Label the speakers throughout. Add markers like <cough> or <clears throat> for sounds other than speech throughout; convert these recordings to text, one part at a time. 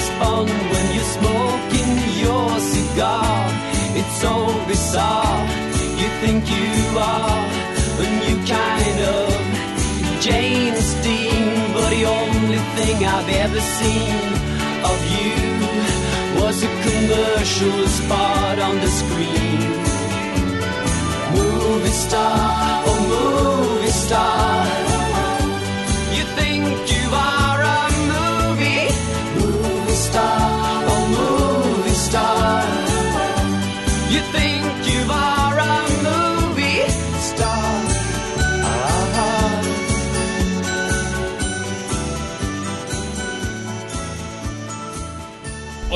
Speaker 1: James Bond when you're smoking your cigar. It's so bizarre. You think you are a new kind of James Dean, but the only thing I've ever seen of you was a commercial spot on the screen. Movie star, oh movie star.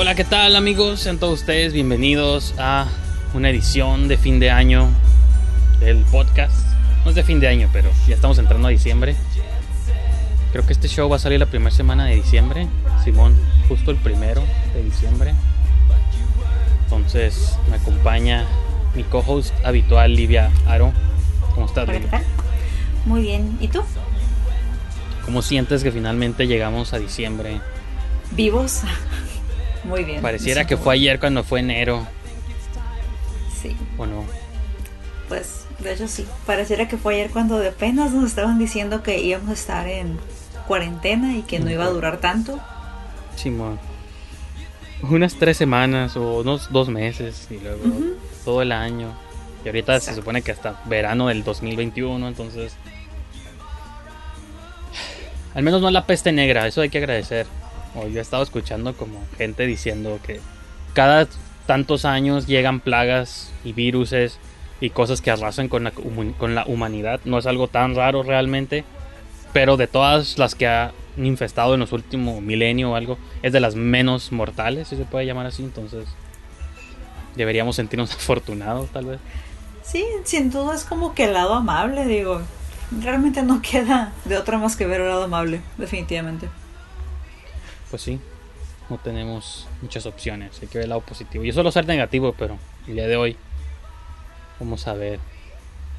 Speaker 2: Hola, ¿qué tal amigos? Sean todos ustedes bienvenidos a una edición de fin de año del podcast. No es de fin de año, pero ya estamos entrando a diciembre. Creo que este show va a salir la primera semana de diciembre. Simón, justo el primero de diciembre. Entonces me acompaña mi co-host habitual, Livia Aro. ¿Cómo estás,
Speaker 3: Hola, ¿qué tal? Muy bien. ¿Y tú?
Speaker 2: ¿Cómo sientes que finalmente llegamos a diciembre?
Speaker 3: ¿Vivos? Muy bien.
Speaker 2: Pareciera que fue ayer cuando fue enero.
Speaker 3: Sí,
Speaker 2: ¿O no?
Speaker 3: pues de hecho sí. Pareciera que fue ayer cuando de apenas nos estaban diciendo que íbamos a estar en cuarentena y que no iba a durar tanto.
Speaker 2: Simón. Unas tres semanas o unos dos meses y luego
Speaker 3: Ujú.
Speaker 2: todo el año. Y ahorita se
Speaker 3: Exacto.
Speaker 2: supone que hasta verano del 2021, entonces... <sighs> Al menos no la peste negra, eso hay que agradecer. O yo he estado escuchando como gente diciendo que cada tantos años llegan plagas y viruses y cosas que arrasan con la, con la humanidad. No es algo tan raro realmente, pero de todas las que ha infestado en los últimos milenio o algo, es de las menos mortales, si se puede llamar así. Entonces, deberíamos sentirnos <laughs> afortunados, tal vez.
Speaker 3: Sí, sin duda es como que el lado amable, digo. Realmente no queda de otra más que ver el lado amable, definitivamente.
Speaker 2: Pues sí, no tenemos muchas opciones. Hay que ver el lado positivo. Yo suelo ser negativo, pero el día de hoy vamos a ver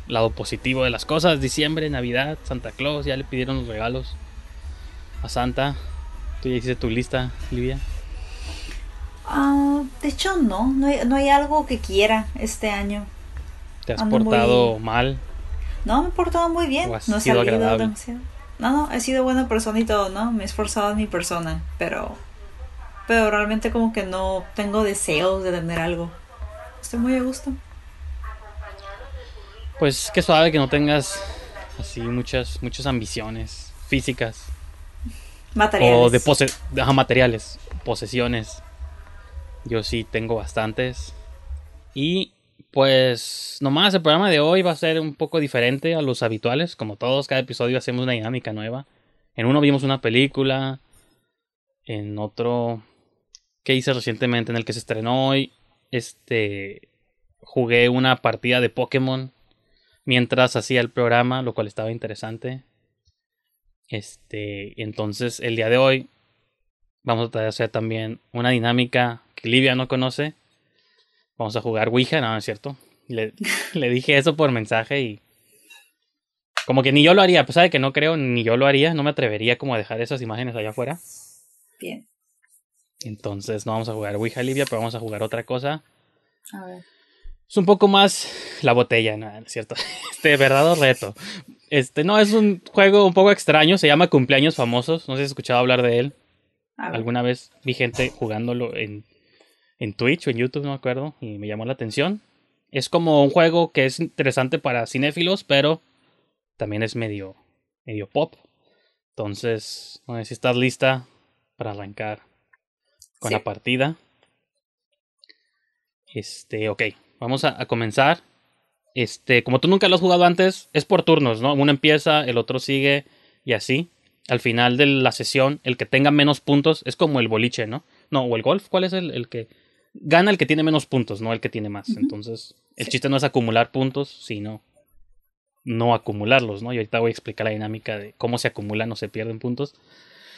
Speaker 2: el lado positivo de las cosas. Diciembre, Navidad, Santa Claus, ya le pidieron los regalos a Santa. Tú ya hiciste tu lista, Livia.
Speaker 3: Ah, de hecho, no, no hay, no hay algo que quiera este año.
Speaker 2: ¿Te has
Speaker 3: Ando
Speaker 2: portado mal?
Speaker 3: No, me he portado muy bien.
Speaker 2: ¿O has
Speaker 3: No he
Speaker 2: sido
Speaker 3: salido
Speaker 2: agradable?
Speaker 3: demasiado. No, no, he sido buena persona y todo, ¿no? Me he esforzado en mi persona, pero. Pero realmente como que no tengo deseos de tener algo. Estoy muy a gusto.
Speaker 2: Pues qué suave que no tengas así muchas muchas ambiciones físicas
Speaker 3: Materiales.
Speaker 2: o de, pose ajá, materiales, posesiones. Yo sí tengo bastantes. Y pues nomás el programa de hoy va a ser un poco diferente a los habituales, como todos, cada episodio hacemos una dinámica nueva. En uno vimos una película, en otro que hice recientemente en el que se estrenó hoy, este jugué una partida de Pokémon mientras hacía el programa, lo cual estaba interesante. Este, entonces el día de hoy vamos a hacer también una dinámica que Livia no conoce. Vamos a jugar Ouija, no, no es cierto. Le, <laughs> le dije eso por mensaje y como que ni yo lo haría, a pesar de que no creo, ni yo lo haría, no me atrevería como a dejar esas imágenes allá afuera.
Speaker 3: Bien.
Speaker 2: Entonces no vamos a jugar Ouija, Livia, pero vamos a jugar otra cosa.
Speaker 3: A ver.
Speaker 2: Es un poco más la botella, ¿no? ¿no es cierto? <laughs> Este verdadero reto. Este, no, es un juego un poco extraño, se llama Cumpleaños Famosos, no sé si has escuchado hablar de él. Alguna vez vi gente jugándolo en, en Twitch o en YouTube, no me acuerdo, y me llamó la atención. Es como un juego que es interesante para cinéfilos, pero también es medio, medio pop. Entonces, no sé si estás lista para arrancar con
Speaker 3: Sí.
Speaker 2: la partida. Este, ok, vamos a, a comenzar. Este, como tú nunca lo has jugado antes, es por turnos, ¿no? Uno empieza, el otro sigue y así. Al final de la sesión, el que tenga menos puntos es como el boliche, ¿no? No, o el golf, ¿cuál es el, el que gana el que tiene menos puntos, no el que tiene más? Entonces, el
Speaker 3: Sí.
Speaker 2: chiste no es acumular puntos, sino no acumularlos, ¿no? Y ahorita voy a explicar la dinámica de cómo se acumulan o se pierden puntos.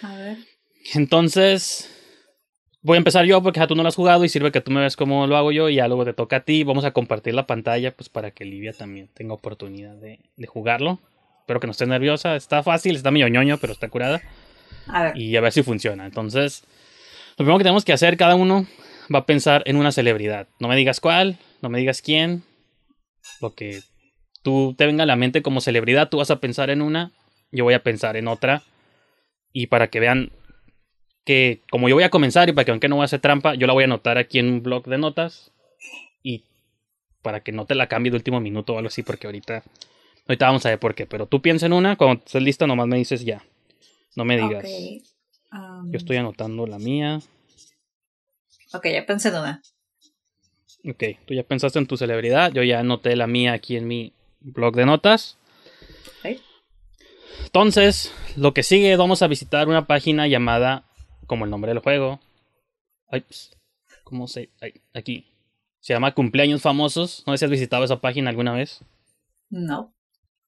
Speaker 3: A ver.
Speaker 2: Entonces, voy a empezar yo porque ya tú no lo has jugado y sirve que tú me ves cómo lo hago yo y ya luego te toca a ti. Vamos a compartir la pantalla pues para que Livia también tenga oportunidad de, de jugarlo. Espero que no esté nerviosa. Está fácil, está medio ñoño, pero está curada.
Speaker 3: A ver.
Speaker 2: Y a ver si funciona. Entonces, lo primero que tenemos que hacer, cada uno va a pensar en una celebridad. No me digas cuál, no me digas quién. Lo que tú te venga a la mente como celebridad, tú vas a pensar en una, yo voy a pensar en otra. Y para que vean que como yo voy a comenzar y para que vean que no voy a hacer trampa, yo la voy a anotar aquí en un blog de notas. Y para que no te la cambie de último minuto o algo así, porque ahorita, ahorita vamos a ver por qué. Pero tú piensa en una, cuando estés lista nomás me dices ya. No me digas.
Speaker 3: Ok. Um,
Speaker 2: Yo estoy anotando la mía.
Speaker 3: Ok, ya pensé en una.
Speaker 2: Ok, tú ya pensaste en tu celebridad. Yo ya anoté la mía aquí en mi blog de notas.
Speaker 3: Ok.
Speaker 2: Entonces, lo que sigue, vamos a visitar una página llamada, como el nombre del juego. Ay, ps, ¿Cómo se.? ay, aquí. Se llama Cumpleaños Famosos. No sé si has visitado esa página alguna vez.
Speaker 3: No.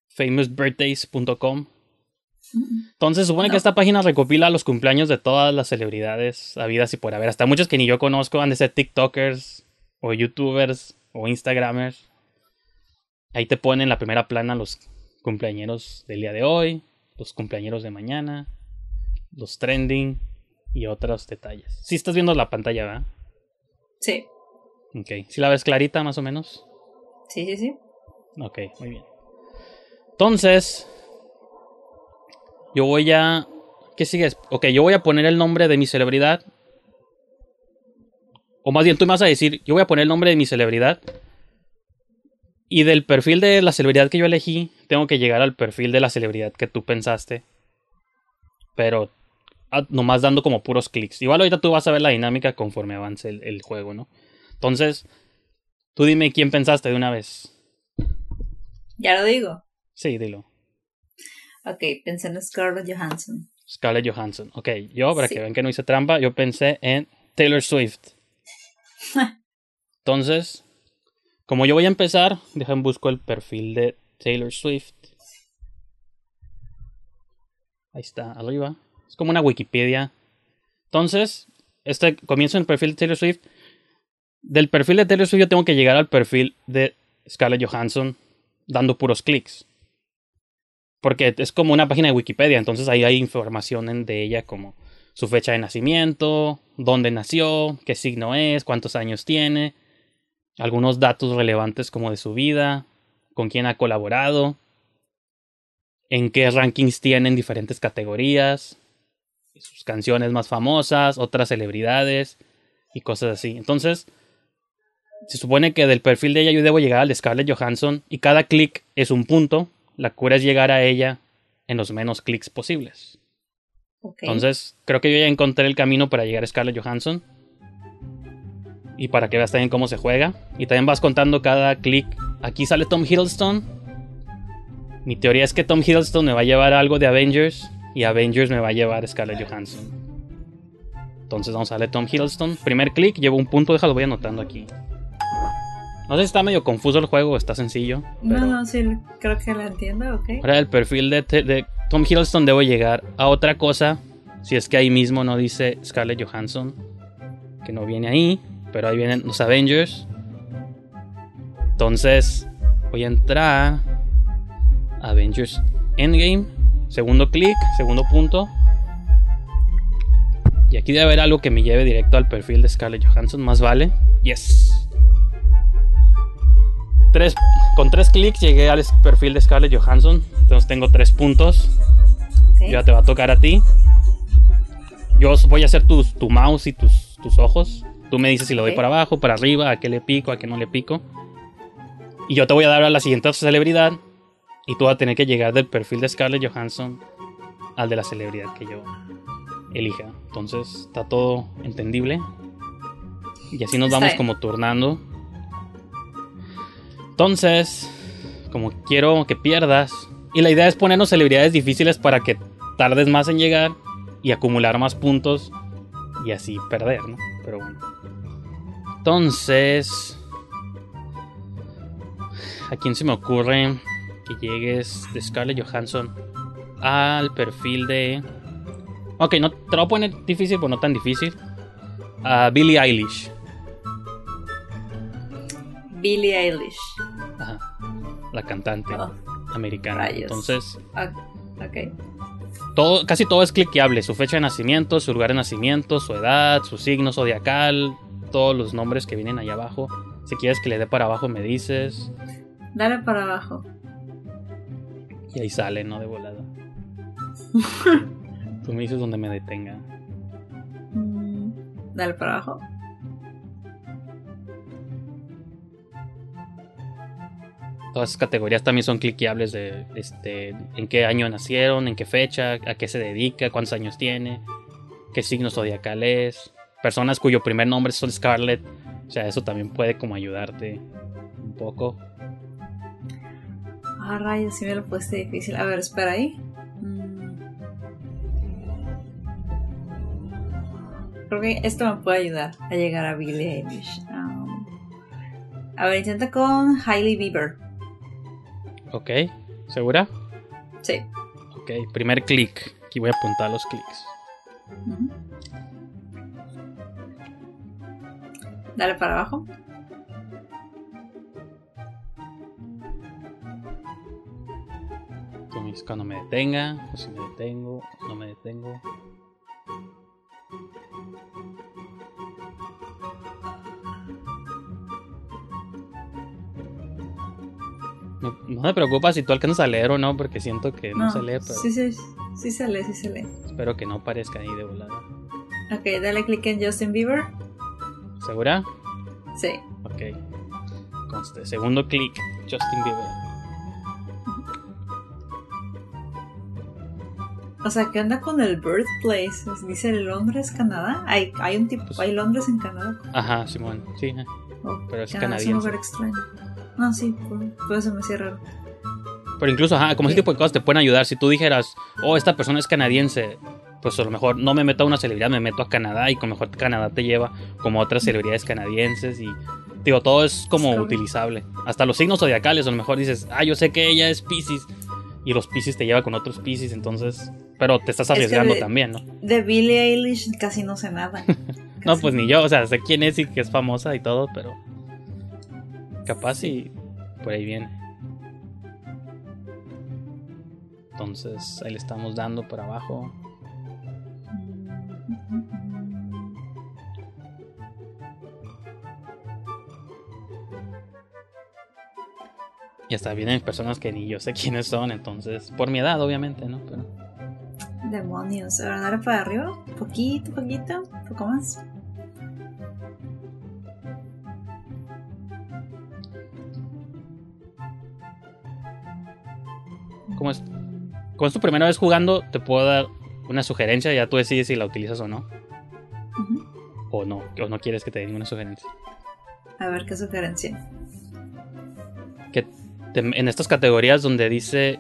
Speaker 2: Famousbirthdays.com. Entonces, supone
Speaker 3: No.
Speaker 2: que esta página recopila los cumpleaños de todas las celebridades habidas y por haber. Hasta muchos que ni yo conozco han de ser TikTokers, o YouTubers, o Instagramers. Ahí te ponen en la primera plana los cumpleañeros del día de hoy, los cumpleañeros de mañana, los trending y otros detalles. Si estás viendo la pantalla, ¿verdad?
Speaker 3: Sí.
Speaker 2: Ok. Si la ves clarita, más o menos.
Speaker 3: Sí, sí, sí.
Speaker 2: Ok, muy bien. Entonces, yo voy a... ¿Qué sigues? Ok, yo voy a poner el nombre de mi celebridad. O más bien, tú me vas a decir, yo voy a poner el nombre de mi celebridad. Y del perfil de la celebridad que yo elegí, tengo que llegar al perfil de la celebridad que tú pensaste. Pero ah, nomás dando como puros clics. Igual ahorita tú vas a ver la dinámica conforme avance el, el juego, ¿no? Entonces, tú dime quién pensaste de una vez.
Speaker 3: Ya lo digo.
Speaker 2: Sí, dilo.
Speaker 3: Ok, pensé en Scarlett Johansson.
Speaker 2: Scarlett Johansson. Ok, yo, para
Speaker 3: Sí.
Speaker 2: que vean que no hice trampa, yo pensé en Taylor Swift. <laughs> Entonces, como yo voy a empezar, dejen busco el perfil de Taylor Swift. Ahí está, arriba. Es como una Wikipedia. Entonces, este comienzo en el perfil de Taylor Swift. Del perfil de Taylor Swift yo tengo que llegar al perfil de Scarlett Johansson dando puros clics. Porque es como una página de Wikipedia, entonces ahí hay información de ella como su fecha de nacimiento, dónde nació, qué signo es, cuántos años tiene, algunos datos relevantes como de su vida, con quién ha colaborado, en qué rankings tiene en diferentes categorías, sus canciones más famosas, otras celebridades y cosas así. Entonces, se supone que del perfil de ella yo debo llegar al de Scarlett Johansson y cada clic es un punto. La cura es llegar a ella en los menos clics posibles. Entonces, creo que yo ya encontré el camino para llegar a Scarlett Johansson. Y para que veas también cómo se juega. Y también vas contando cada clic. Aquí sale Tom Hiddleston. Mi teoría es que Tom Hiddleston me va a llevar algo de Avengers. Y Avengers me va a llevar Scarlett Johansson. Entonces vamos a darle Tom Hiddleston. Primer clic, llevo un punto, déjalo, voy anotando aquí. No sé si está medio confuso el juego o está sencillo.
Speaker 3: No,
Speaker 2: pero-
Speaker 3: no, sí, creo que la entiendo, ok.
Speaker 2: Ahora el perfil de, de Tom Hiddleston debo llegar a otra cosa. Si es que ahí mismo no dice Scarlett Johansson. Que no viene ahí. Pero ahí vienen los Avengers. Entonces voy a entrar. a Avengers Endgame. Segundo clic, segundo punto. Y aquí debe haber algo que me lleve directo al perfil de Scarlett Johansson. Más vale. Yes. Tres, con tres clics llegué al perfil de Scarlett Johansson. Entonces tengo tres puntos.
Speaker 3: Ok.
Speaker 2: Ya te va a tocar a ti. Yo voy a hacer tus, tu mouse y tus, tus ojos. Tú me dices si lo doy para abajo, para arriba, a qué le pico, a qué no le pico. Y yo te voy a dar a la siguiente celebridad. Y tú vas a tener que llegar del perfil de Scarlett Johansson al de la celebridad que yo elija. Entonces está todo entendible. Y así nos vamos como turnando. Entonces, como quiero que pierdas. Y la idea es ponernos celebridades difíciles para que tardes más en llegar y acumular más puntos y así perder, ¿no? Pero bueno. Entonces, ¿a quién se me ocurre que llegues de Scarlett Johansson al perfil de... Ok, no, te lo voy a poner difícil, pero no tan difícil. A Billie Eilish.
Speaker 3: Billie Eilish.
Speaker 2: La cantante
Speaker 3: Oh,
Speaker 2: americana.
Speaker 3: rayos.
Speaker 2: Entonces,
Speaker 3: ah,
Speaker 2: todo, casi todo es cliqueable. Su fecha de nacimiento, su lugar de nacimiento, su edad, su signo zodiacal, todos los nombres que vienen ahí abajo. Si quieres que le dé para abajo, me dices.
Speaker 3: Dale para abajo.
Speaker 2: Y ahí sale, ¿no? De volada. <laughs> Tú me dices donde me detenga.
Speaker 3: Mm, Dale para abajo.
Speaker 2: Todas esas categorías también son cliqueables de este, en qué año nacieron, en qué fecha, a qué se dedica, cuántos años tiene, qué signo zodiacal es, personas cuyo primer nombre son Scarlett. O sea, eso también puede como ayudarte un poco.
Speaker 3: Ah, rayos, sí me lo puse difícil. A ver, espera ahí. Mm. Creo que esto me puede ayudar a llegar a Billie Eilish. Um, a ver, intenta con Hailey Bieber.
Speaker 2: Ok, ¿segura?
Speaker 3: Sí.
Speaker 2: Ok, primer clic. Aquí voy a apuntar los clics.
Speaker 3: Dale para abajo.
Speaker 2: Cuando me detenga, o si me detengo, no me detengo. No, no te preocupes si tú alcanzas a leer o no, porque siento que no, se lee, pero
Speaker 3: Sí, sí, sí se lee, sí se lee.
Speaker 2: espero que no parezca ahí de volada.
Speaker 3: Ok, dale clic en Justin Bieber.
Speaker 2: ¿Segura?
Speaker 3: Sí.
Speaker 2: Ok. Conste. Segundo clic, Justin Bieber.
Speaker 3: O sea, ¿qué onda con el birthplace? Dice Londres, Canadá. Hay, hay un tipo,
Speaker 2: Pues-
Speaker 3: hay Londres en Canadá.
Speaker 2: Ajá, Simón. Sí, eh.
Speaker 3: Oh,
Speaker 2: Pero es
Speaker 3: Canadá
Speaker 2: canadiense.
Speaker 3: un lugar extraño. No, sí, por, por eso me cierra raro.
Speaker 2: Pero incluso, ajá, como ese tipo de cosas te pueden ayudar. Si tú dijeras, oh, esta persona es canadiense, pues a lo mejor no me meto a una celebridad, me meto a Canadá y con mejor Canadá te lleva como otras celebridades canadienses y digo, todo es como utilizable. Hasta los signos zodiacales, a lo mejor dices, ah, yo sé que ella es Pisces y los Pisces te lleva con otros Pisces, entonces, pero te estás
Speaker 3: que
Speaker 2: arriesgando
Speaker 3: de-
Speaker 2: también, ¿no?
Speaker 3: De Billie Eilish casi no sé nada. <laughs>
Speaker 2: No, pues ni yo, o sea, sé quién es y que es famosa y todo, pero capaz y por ahí viene. Entonces, ahí le estamos dando por abajo. Y hasta vienen personas que ni yo sé quiénes son, entonces, por mi edad, obviamente, ¿no? Pero
Speaker 3: Demonios. Ahora para arriba. Poquito, poquito. Poco más.
Speaker 2: Como es, como es tu primera vez jugando, te puedo dar una sugerencia, ya tú decides si la utilizas o no. O no, o no quieres que te dé ninguna sugerencia.
Speaker 3: A ver qué sugerencia.
Speaker 2: Que te- en estas categorías donde dice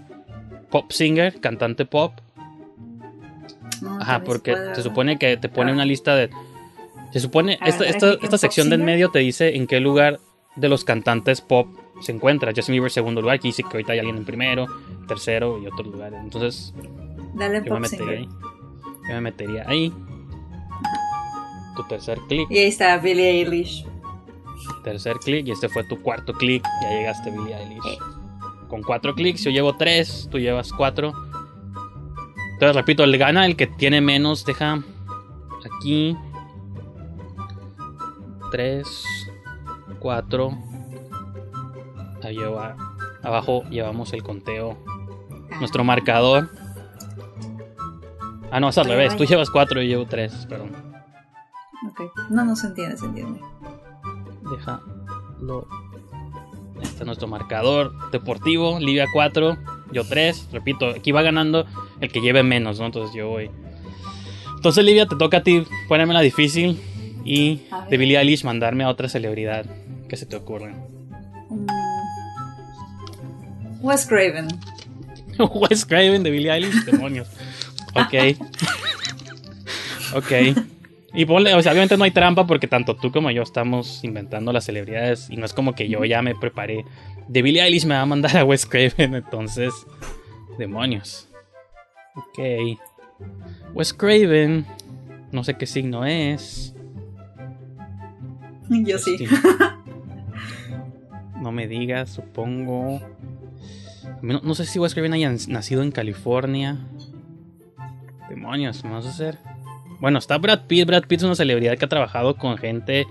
Speaker 2: pop singer, cantante pop,
Speaker 3: No,
Speaker 2: ajá, porque
Speaker 3: puede,
Speaker 2: se supone que te pone
Speaker 3: Ah.
Speaker 2: una lista de... Se supone,
Speaker 3: ver,
Speaker 2: esta, esta,
Speaker 3: en
Speaker 2: esta sección del
Speaker 3: singer.
Speaker 2: medio te dice en qué lugar de los cantantes pop se encuentra. Justin Bieber segundo lugar, aquí dice que ahorita hay alguien en primero, tercero y otros lugares. Entonces,
Speaker 3: Dale
Speaker 2: yo me metería ahí. Yo me metería ahí. Tu tercer clic.
Speaker 3: Y ahí está Billie Eilish.
Speaker 2: Tercer clic y este fue tu cuarto clic. Ya llegaste, Billie Eilish.
Speaker 3: Eh.
Speaker 2: Con cuatro clics, yo llevo tres, tú llevas cuatro. Entonces, repito, el gana el que tiene menos. Deja aquí. Tres, cuatro. Ahí lleva- abajo llevamos el conteo, nuestro marcador. Ah, no, es al revés. Tú llevas cuatro y yo llevo tres, perdón.
Speaker 3: Ok. No, no se entiende, se entiende.
Speaker 2: Déjalo. Este es nuestro marcador deportivo. Livia 4, yo 3. Repito, aquí va ganando el que lleve menos, ¿no? Entonces yo voy. Entonces, Livia, te toca a ti ponerme la difícil. Y de Billie Eilish mandarme a otra celebridad que se te ocurra.
Speaker 3: Mm. Wes Craven. <laughs>
Speaker 2: Wes Craven de Billie Eilish, demonios. Ok. ok. Y ponle, o sea, obviamente no hay trampa porque tanto tú como yo estamos inventando las celebridades y no es como que yo ya me preparé. De Billie Eilish me va a mandar a Wes Craven, entonces, demonios. Ok. Wes Craven, no sé qué signo es.
Speaker 3: Yo sí. <laughs>
Speaker 2: No me digas, supongo. No, no sé si Wes Craven haya nacido en California. Demonios, ¿me vas a hacer? Bueno, está Brad Pitt. Brad Pitt es una celebridad que ha trabajado con gente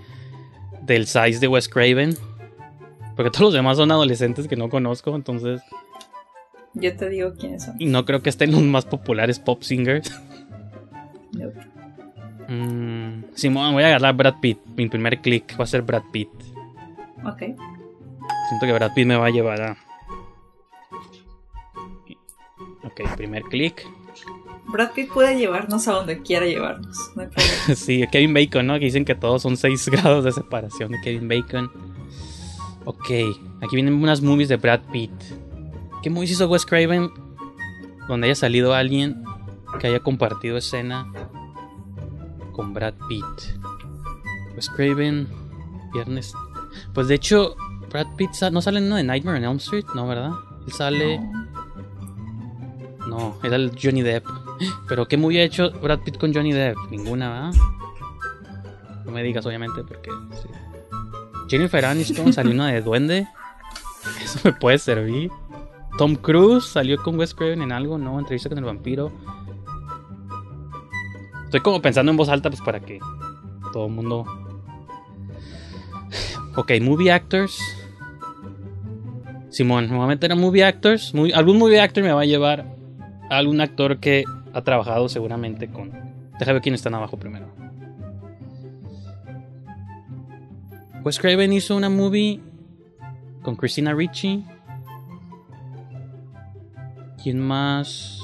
Speaker 2: del size de Wes Craven. Porque todos los demás son adolescentes que no conozco, entonces.
Speaker 3: Yo te digo quiénes son.
Speaker 2: Y no creo que estén los más populares pop singers.
Speaker 3: Nope.
Speaker 2: Mm, Simón, voy a agarrar Brad Pitt. Mi primer click va a ser Brad Pitt.
Speaker 3: Ok.
Speaker 2: Siento que Brad Pitt me va a llevar a. Ok, primer clic.
Speaker 3: Brad Pitt puede llevarnos a donde quiera llevarnos. No hay problema. <laughs>
Speaker 2: Sí, Kevin Bacon, ¿no? Que dicen que todos son 6 <laughs> grados de separación de Kevin Bacon. Ok, aquí vienen unas movies de Brad Pitt. ¿Qué movies hizo Wes Craven? Donde haya salido alguien que haya compartido escena con Brad Pitt. Wes Craven, viernes. Pues de hecho, Brad Pitt sa- no sale en uno de Nightmare on Elm Street, ¿no, verdad? Él sale.
Speaker 3: No.
Speaker 2: No, era el Johnny Depp. Pero ¿qué movie ha hecho Brad Pitt con Johnny Depp? Ninguna, ¿verdad? No me digas, obviamente, porque sí. Jennifer Aniston salió una de Duende. Eso me puede servir. Tom Cruise salió con Wes Craven en algo, ¿no? Entrevista con el vampiro. Estoy como pensando en voz alta, pues para que todo el mundo. Ok, movie actors. Simón, me voy a meter a movie actors. Muy- algún movie actor me va a llevar algún actor que ha trabajado seguramente con. Déjame ver quién están abajo primero. Wes Craven hizo una movie con Christina Ricci. ¿Quién más?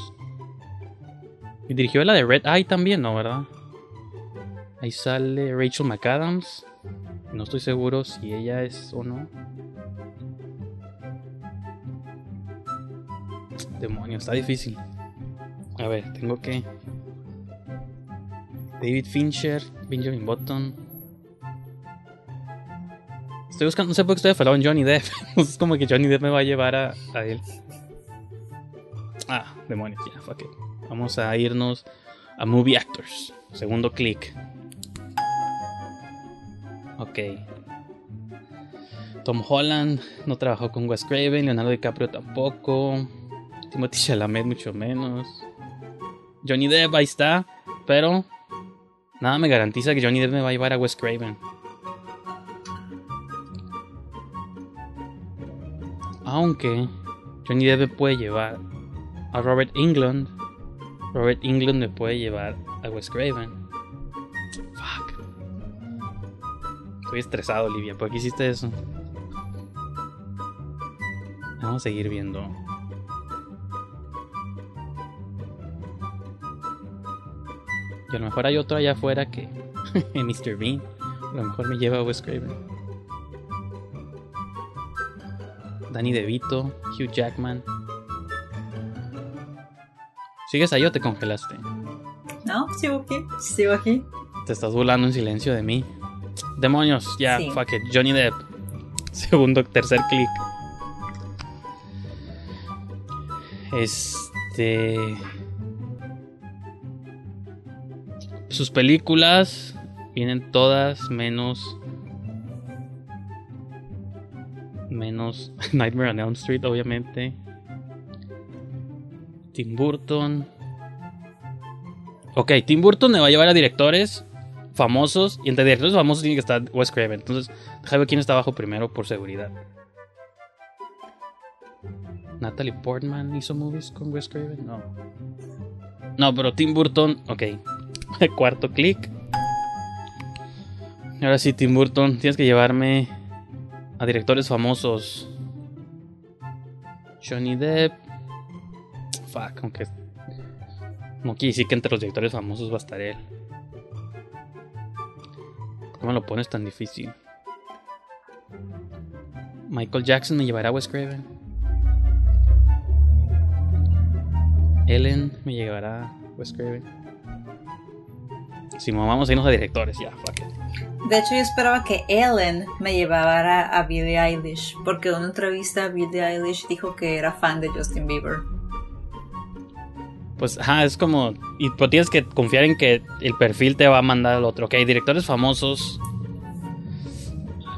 Speaker 2: Y dirigió la de Red Eye también, ¿no? ¿Verdad? Ahí sale Rachel McAdams. No estoy seguro si ella es o no. Demonio, está difícil. A ver, tengo que. David Fincher, Benjamin Button. Estoy buscando, no sé por qué estoy afalado en Johnny Depp. <laughs> es como que Johnny Depp me va a llevar a, a él. Ah, demonios, ya. Vamos a irnos a Movie Actors. Segundo clic. Ok. Tom Holland no trabajó con Wes Craven, Leonardo DiCaprio tampoco. Timothy Chalamet mucho menos. Johnny Depp ahí está, pero nada me garantiza que Johnny Depp me va a llevar a Wes Craven. Aunque Johnny Depp me puede llevar a Robert England. Robert England me puede llevar a Wes Craven. Fuck. Estoy estresado, Olivia. ¿Por qué hiciste eso? Vamos a seguir viendo. Y a lo mejor hay otro allá afuera que. <laughs> Mr. Bean. A lo mejor me lleva a Wes Craven. Danny DeVito, Hugh Jackman. ¿Sigues ahí o te congelaste?
Speaker 3: No, sigo aquí. Sigo aquí.
Speaker 2: Te estás burlando en silencio de mí. Demonios, ya,
Speaker 3: Sí.
Speaker 2: fuck it. Johnny Depp. <laughs> Segundo, tercer clic. Este. Sus películas vienen todas menos. Menos <laughs> Nightmare on Elm Street, obviamente. Tim Burton. Ok, Tim Burton me va a llevar a directores famosos. Y entre directores famosos tiene que estar Wes Craven. Entonces, déjame ver quién está abajo primero por seguridad. Natalie Portman hizo movies con Wes Craven. No. No, pero Tim Burton. Ok. <laughs> Cuarto clic. Ahora sí, Tim Burton. Tienes que llevarme a directores famosos. Johnny Depp. Fuck, aunque. No quiere decir que entre los directores famosos va a estar él. ¿Cómo lo pones tan difícil? Michael Jackson me llevará a Wes Craven. Ellen me llevará a Wes Craven. Si no, vamos a irnos a directores, ya.
Speaker 3: De hecho, yo esperaba que Ellen me llevara a Billie Eilish, porque en una entrevista Billie Eilish dijo que era fan de Justin Bieber.
Speaker 2: Pues, ajá, es como. Y pero tienes que confiar en que el perfil te va a mandar al otro. Ok, directores famosos.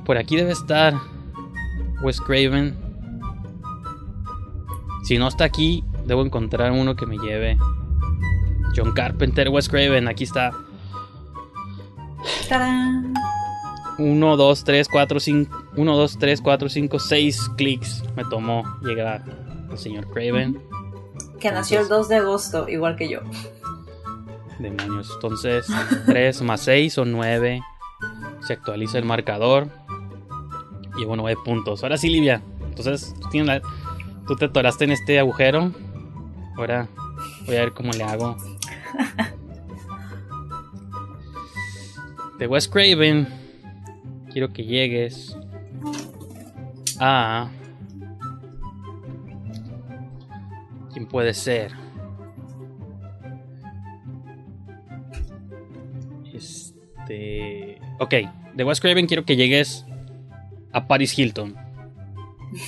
Speaker 2: Por aquí debe estar Wes Craven. Si no está aquí, debo encontrar uno que me lleve. John Carpenter, Wes Craven, aquí está.
Speaker 3: ¡Tarán!
Speaker 2: 1, 2, 3, 4, 5. 1, 2, 3, 4, 5, 6 clics me tomó llegar al señor Craven.
Speaker 3: Que nació el 2 de agosto, igual que yo.
Speaker 2: Demonios. Entonces, 3 más 6 son 9. Se actualiza el marcador. Llevo 9 puntos. Ahora sí, Livia. Entonces, tú, tienes la- tú te atoraste en este agujero. Ahora voy a ver cómo le hago. De Wes Craven. Quiero que llegues a. ¿Quién puede ser? Este. Ok, de Wes Craven quiero que llegues a Paris Hilton.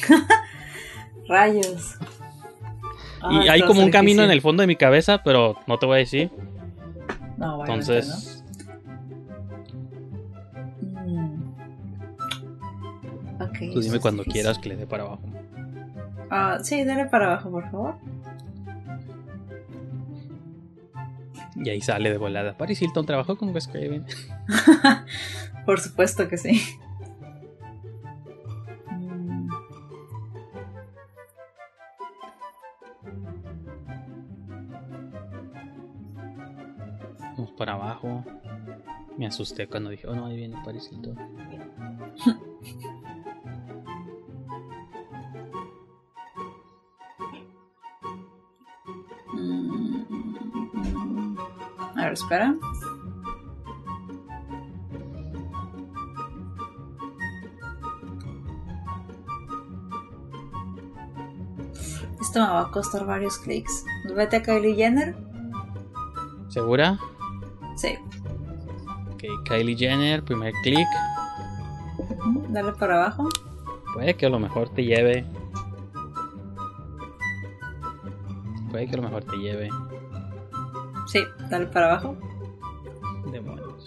Speaker 2: <laughs>
Speaker 3: Rayos.
Speaker 2: y
Speaker 3: Ay,
Speaker 2: hay como un camino en el fondo de mi cabeza, pero no te voy a decir.
Speaker 3: No,
Speaker 2: Entonces,
Speaker 3: no.
Speaker 2: Tú dime cuando
Speaker 3: difícil.
Speaker 2: quieras que le dé para abajo.
Speaker 3: Ah, sí, dale para abajo, por favor.
Speaker 2: Y ahí sale de volada. Paris Hilton trabajó con Wes Craven. <laughs> <laughs>
Speaker 3: Por supuesto que sí. Mm,
Speaker 2: Vamos para abajo. Me asusté cuando dije, oh no, ahí viene Paris Hilton. <laughs>
Speaker 3: espera. Esto me va a costar varios clics. Vete a Kylie Jenner.
Speaker 2: ¿Segura?
Speaker 3: Sí.
Speaker 2: Ok, Kylie Jenner, primer clic.
Speaker 3: Dale para abajo.
Speaker 2: Puede que a lo mejor te lleve. Puede que a lo mejor te lleve.
Speaker 3: Dale para abajo.
Speaker 2: Demonios.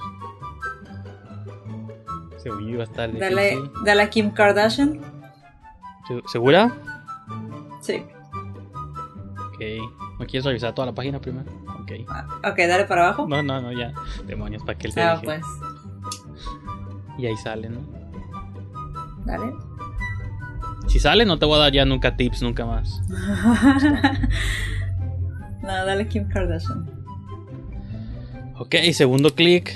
Speaker 2: Según yo iba a estar
Speaker 3: Dale,
Speaker 2: difícil.
Speaker 3: dale a Kim Kardashian.
Speaker 2: Se- ¿Segura?
Speaker 3: Sí.
Speaker 2: Ok. ¿No quieres revisar toda la página primero? Ok.
Speaker 3: Ah, Ok, dale para abajo.
Speaker 2: No, no, no, ya. Demonios, ¿para qué te
Speaker 3: Ah,
Speaker 2: dije?
Speaker 3: pues.
Speaker 2: Y ahí sale, ¿no?
Speaker 3: Dale.
Speaker 2: Si sale, no te voy a dar ya nunca tips, nunca más. <laughs>
Speaker 3: no, dale Kim Kardashian.
Speaker 2: Ok, segundo clic.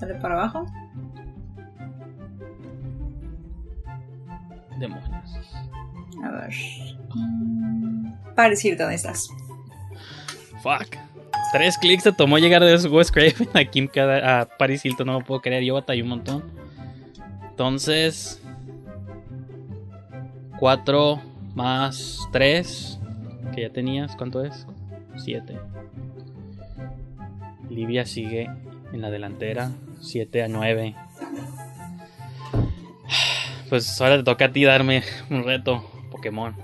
Speaker 3: Dale para abajo.
Speaker 2: Demonios.
Speaker 3: A ver. Paris Hilton, ahí estás.
Speaker 2: Fuck. Tres clics te tomó llegar de Wes Craven a Kim Kada- a Paris Hilton, no lo puedo creer. Yo batallé un montón. Entonces. 4 más 3. Que ya tenías. ¿Cuánto es? 7. Livia sigue en la delantera. 7 a 9. Pues ahora te toca a ti darme un reto. Pokémon.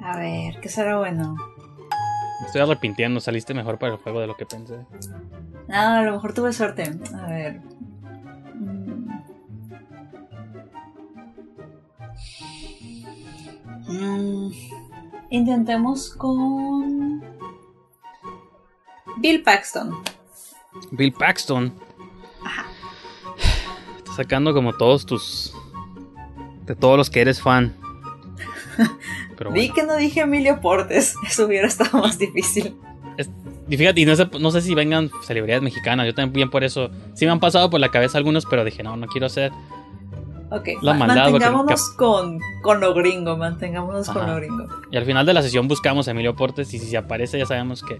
Speaker 3: A ver, ¿qué será bueno?
Speaker 2: Me estoy arrepintiendo. Saliste mejor para el juego de lo que pensé.
Speaker 3: Ah, a lo mejor tuve suerte. A ver. Mm. Mm, Intentemos con. Bill Paxton.
Speaker 2: Bill Paxton. Está sacando como todos tus. De todos los que eres fan. <laughs> Pero
Speaker 3: Vi
Speaker 2: bueno.
Speaker 3: que no dije Emilio Portes. <laughs> Eso hubiera estado más difícil.
Speaker 2: Y fíjate, y no sé, no sé si vengan celebridades mexicanas. Yo también por eso. Sí me han pasado por la cabeza algunos, pero dije, no, no quiero ser.
Speaker 3: Ok,
Speaker 2: La porque
Speaker 3: mantengámonos con, con lo gringo, mantengámonos con
Speaker 2: Ajá.
Speaker 3: lo gringo.
Speaker 2: Y al final de la sesión buscamos a Emilio Portes. Y si se aparece, ya sabemos que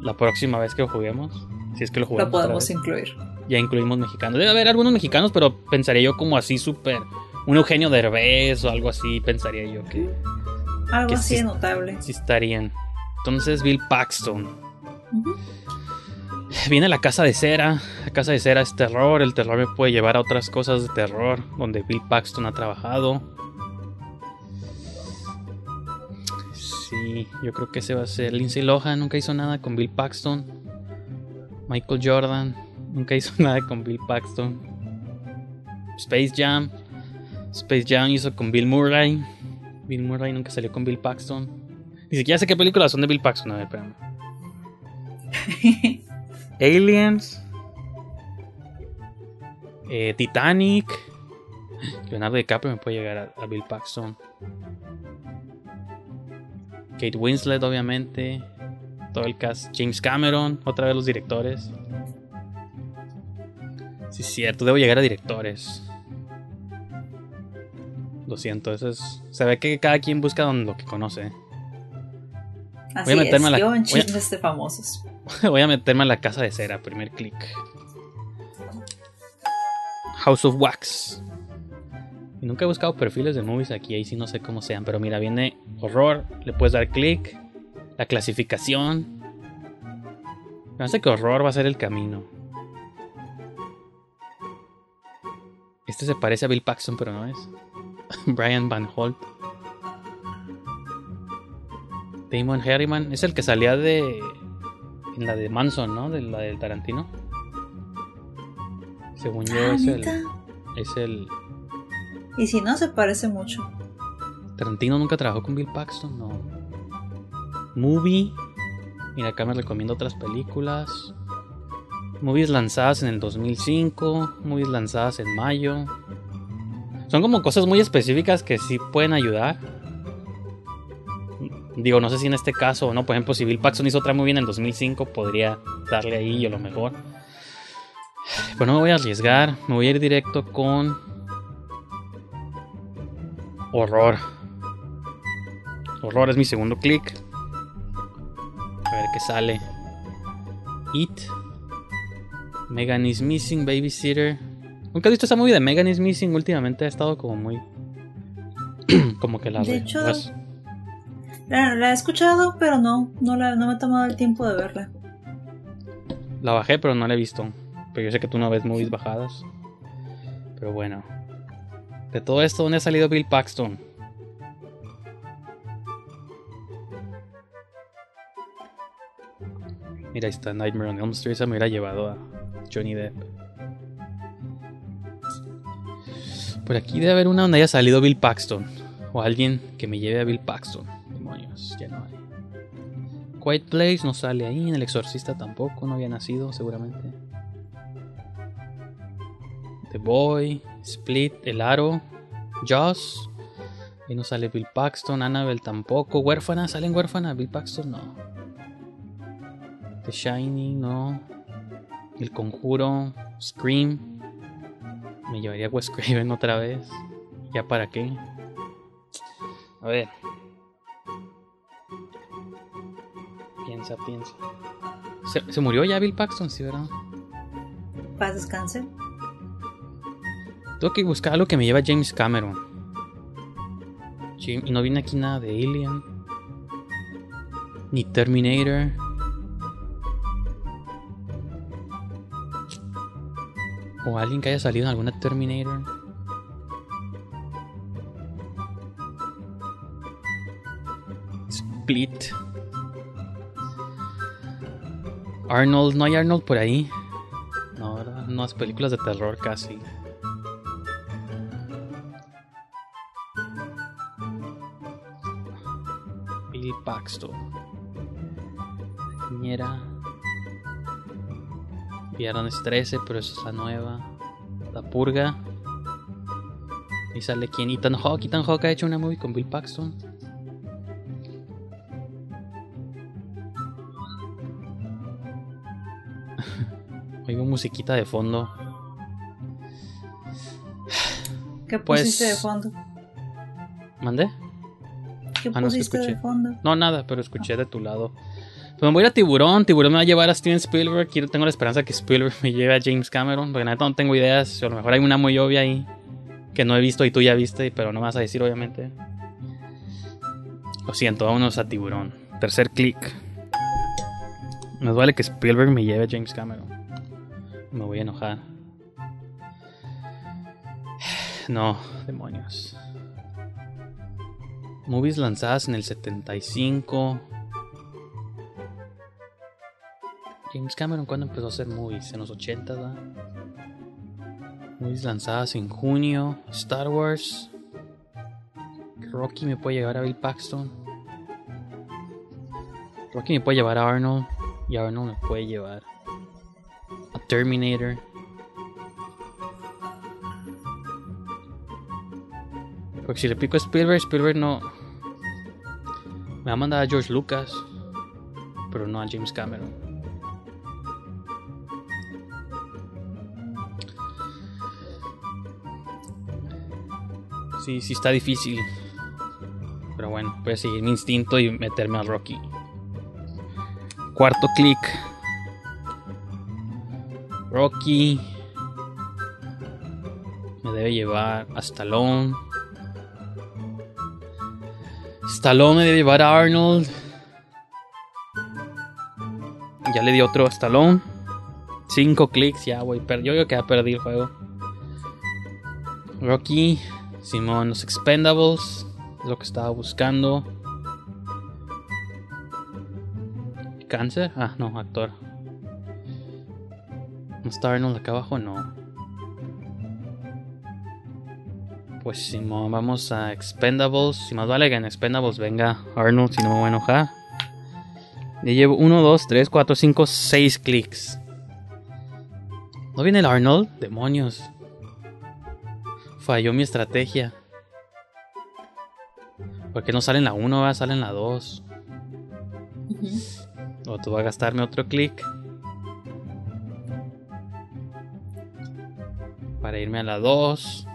Speaker 2: la próxima vez que juguemos, si es que lo juguemos,
Speaker 3: Lo podemos incluir.
Speaker 2: ya incluimos mexicanos. Debe haber algunos mexicanos, pero pensaría yo como así súper. Un Eugenio Derbez o algo así, pensaría yo que
Speaker 3: Algo
Speaker 2: Que
Speaker 3: así
Speaker 2: sí-
Speaker 3: de notable.
Speaker 2: sí estarían. Entonces, Bill Paxton.
Speaker 3: Ujú.
Speaker 2: Viene la casa de cera. La casa de cera es terror. El terror me puede llevar a otras cosas de terror donde Bill Paxton ha trabajado. Sí, yo creo que ese va a ser. Lindsay Lohan nunca hizo nada con Bill Paxton. Michael Jordan nunca hizo <laughs> nada con Bill Paxton. Space Jam. Space Jam hizo con Bill Murray. Bill Murray nunca salió con Bill Paxton. Ni siquiera sé qué películas son de Bill Paxton. A ver, espérame. <laughs> Aliens. eh, Titanic. Leonardo DiCaprio me puede llegar a, a Bill Paxton. Kate Winslet, obviamente. Todo el cast. James Cameron, otra vez los directores. Sí, es cierto, debo llegar a directores. Lo siento, eso es. Se ve que cada quien busca don- lo que conoce.
Speaker 3: Así
Speaker 2: meterme
Speaker 3: es,
Speaker 2: a la-
Speaker 3: yo en
Speaker 2: voy
Speaker 3: chismes de famosos. <laughs>
Speaker 2: Voy a meterme a la casa de cera, primer clic. House of Wax. Y nunca he buscado perfiles de movies aquí, ahí sí no sé cómo sean. Pero mira, viene horror, le puedes dar clic. La clasificación. Me parece que horror va a ser el camino. Este se parece a Bill Paxton, pero no es. <laughs> Brian Van Holt. Damon Harriman. Es el que salía de. En la de Manson, ¿no? De la del Tarantino. Según yo,
Speaker 3: Ah,
Speaker 2: es el. Es el.
Speaker 3: Y si no, se parece mucho.
Speaker 2: Tarantino nunca trabajó con Bill Paxton, no. Movie. Mira, acá me recomiendo otras películas. Movies lanzadas en el 2005. Movies lanzadas en mayo. Son como cosas muy específicas que sí pueden ayudar. Digo, no sé si en este caso o no. Por ejemplo, si Bill Paxton hizo otra movie en el 2005, podría darle ahí yo lo mejor. Pero no me voy a arriesgar. Me voy a ir directo con. Horror. Horror es mi segundo clic. A ver qué sale. It. Megan is Missing, Babysitter. Nunca has visto esa movie de Megan is Missing. Últimamente ha estado como muy. <clears throat> como que la.
Speaker 3: De hecho-
Speaker 2: las-
Speaker 3: La, la he escuchado, pero no, no, la, no me he tomado el tiempo de verla.
Speaker 2: La bajé, pero no la he visto. Pero yo sé que tú no ves movies bajadas. Pero bueno. De todo esto, ¿dónde ha salido Bill Paxton? Mira, ahí está Nightmare on Elm Street. Esa me hubiera llevado a Johnny Depp. Por aquí debe haber una donde haya salido Bill Paxton. O alguien que me lleve a Bill Paxton. Demonios, ya no hay. Quiet Place no sale ahí. En El Exorcista tampoco. No había nacido, seguramente. Boy, Split, El Aro, Joss. Ahí no sale Bill Paxton, Annabelle tampoco. Huérfana, ¿salen huérfana? Bill Paxton no. The Shining, no. El Conjuro, Scream. Me llevaría a Wes Craven otra vez. ¿Ya para qué? A ver. Piensa, piensa. ¿Se, se murió ya Bill Paxton? Sí, ¿verdad?
Speaker 3: Paz descanse.
Speaker 2: Tengo que buscar algo que me lleve a James Cameron. Y no viene aquí nada de Alien. Ni Terminator. O alguien que haya salido en alguna Terminator. Split. Arnold, no hay Arnold por ahí. No, ¿verdad? No, es películas de terror casi. Bill Paxton. Niñera. Viernes 13, pero esa es la nueva. La Purga. Y sale quien Ethan Hawke. Ethan Hawke ha hecho una movie con Bill Paxton. <laughs> Oigo musiquita de fondo.
Speaker 3: ¿Qué
Speaker 2: Pues-
Speaker 3: pusiste de fondo?
Speaker 2: ¿Mandé?
Speaker 3: ¿Qué
Speaker 2: Ah, no, es que
Speaker 3: pusiste de
Speaker 2: escuché.
Speaker 3: fondo?
Speaker 2: No, nada, pero escuché de tu lado. Pues me voy a ir a Tiburón. Tiburón me va a llevar a Steven Spielberg. Quiero, tengo la esperanza que Spielberg <laughs> me lleve a James Cameron. Porque neta no tengo ideas. A lo mejor hay una muy obvia ahí que no he visto y tú ya viste, pero no me vas a decir, obviamente. Lo siento, vámonos a Tiburón. Tercer clic. Me duele que Spielberg me lleve a James Cameron. Me voy a enojar. <sighs> No, demonios. Movies lanzadas en el 75. James Cameron, ¿cuándo empezó a hacer movies? En los 80, ¿verdad? Movies lanzadas en junio. Star Wars. Rocky me puede llevar a Bill Paxton. Rocky me puede llevar a Arnold. Y Arnold me puede llevar a Terminator. Porque si le pico a Spielberg, Spielberg no. Me va a mandar a George Lucas. Pero no a James Cameron. Sí, sí está difícil. Pero bueno, voy a seguir mi instinto y meterme al Rocky. Cuarto clic. Rocky. Me debe llevar a Stallone. Stallone debe llevar a Arnold. Ya le di otro a Stallone. Cinco clics, ya per- Yo creo que ya perdí el juego. Rocky. Simón, los Expendables. Es lo que estaba buscando. ¿Cáncer? Ah, no, actor. ¿No está Arnold acá abajo? No. Pues Simón, vamos a Expendables. Si más vale que en Expendables venga Arnold, si no me voy a enojar. Ya llevo 1, 2, 3, 4, 5, 6 clics. ¿No viene el Arnold? Demonios. Falló mi estrategia. Porque no sale en la 1, va, sale en la 2. O tú vas a gastarme otro clic. Para irme a la 2.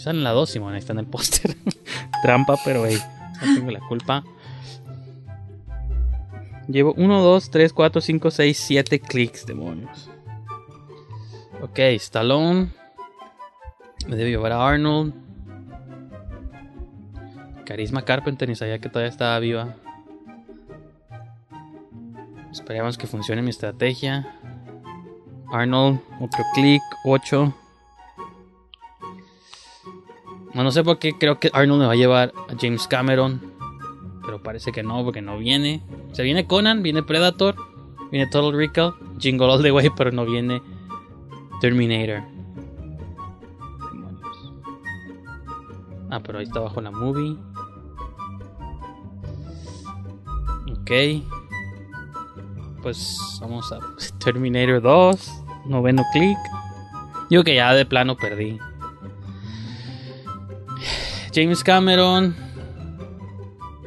Speaker 2: Sale en la 2, Simón, ahí está en el póster. <laughs> Trampa, pero hey, no tengo la culpa. Llevo 1, 2, 3, 4, 5, 6, 7 clics, demonios. Ok, Stallone. Me debe llevar a Arnold. Carisma Carpenter, ni sabía que todavía estaba viva. Esperemos que funcione mi estrategia. Arnold, otro clic, 8. No, no sé por qué creo que Arnold me va a llevar a James Cameron. Pero parece que no, porque no viene. Se viene Conan, viene Predator, viene Total Recall, Jingle All the Way, <laughs> pero no viene Terminator. Ah, pero ahí está abajo la movie. Ok. Pues vamos a <laughs> Terminator 2. Noveno clic. Digo que ya de plano perdí. James Cameron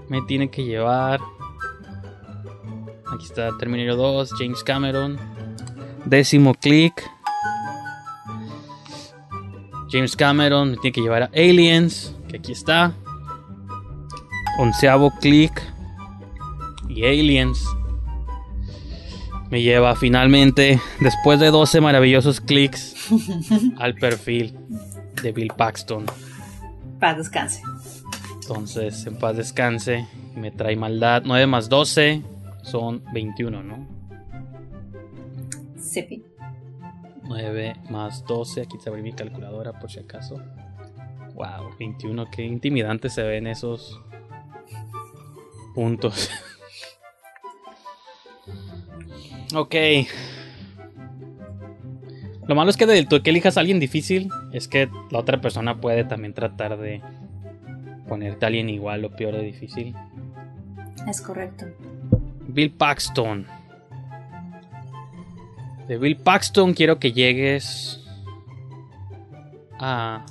Speaker 2: me tiene que llevar. Aquí está Terminator 2, James Cameron. Décimo clic. James Cameron me tiene que llevar a Aliens, que aquí está. Onceavo clic. Y Aliens me lleva finalmente, después de 12 maravillosos clics, <laughs> al perfil de Bill Paxton.
Speaker 3: Paz descanse.
Speaker 2: Entonces, en paz descanse. Me trae maldad. 9 más 12 son 21, ¿no?
Speaker 3: Sipi.
Speaker 2: 9 más 12. Aquí te abrí mi calculadora por si acaso. Wow, 21. Qué intimidante se ven esos puntos. <laughs> ok. Lo malo es que del tú que elijas a alguien difícil, es que la otra persona puede también tratar de ponerte a alguien igual o peor de difícil.
Speaker 3: Es correcto.
Speaker 2: Bill Paxton. De Bill Paxton quiero que llegues a...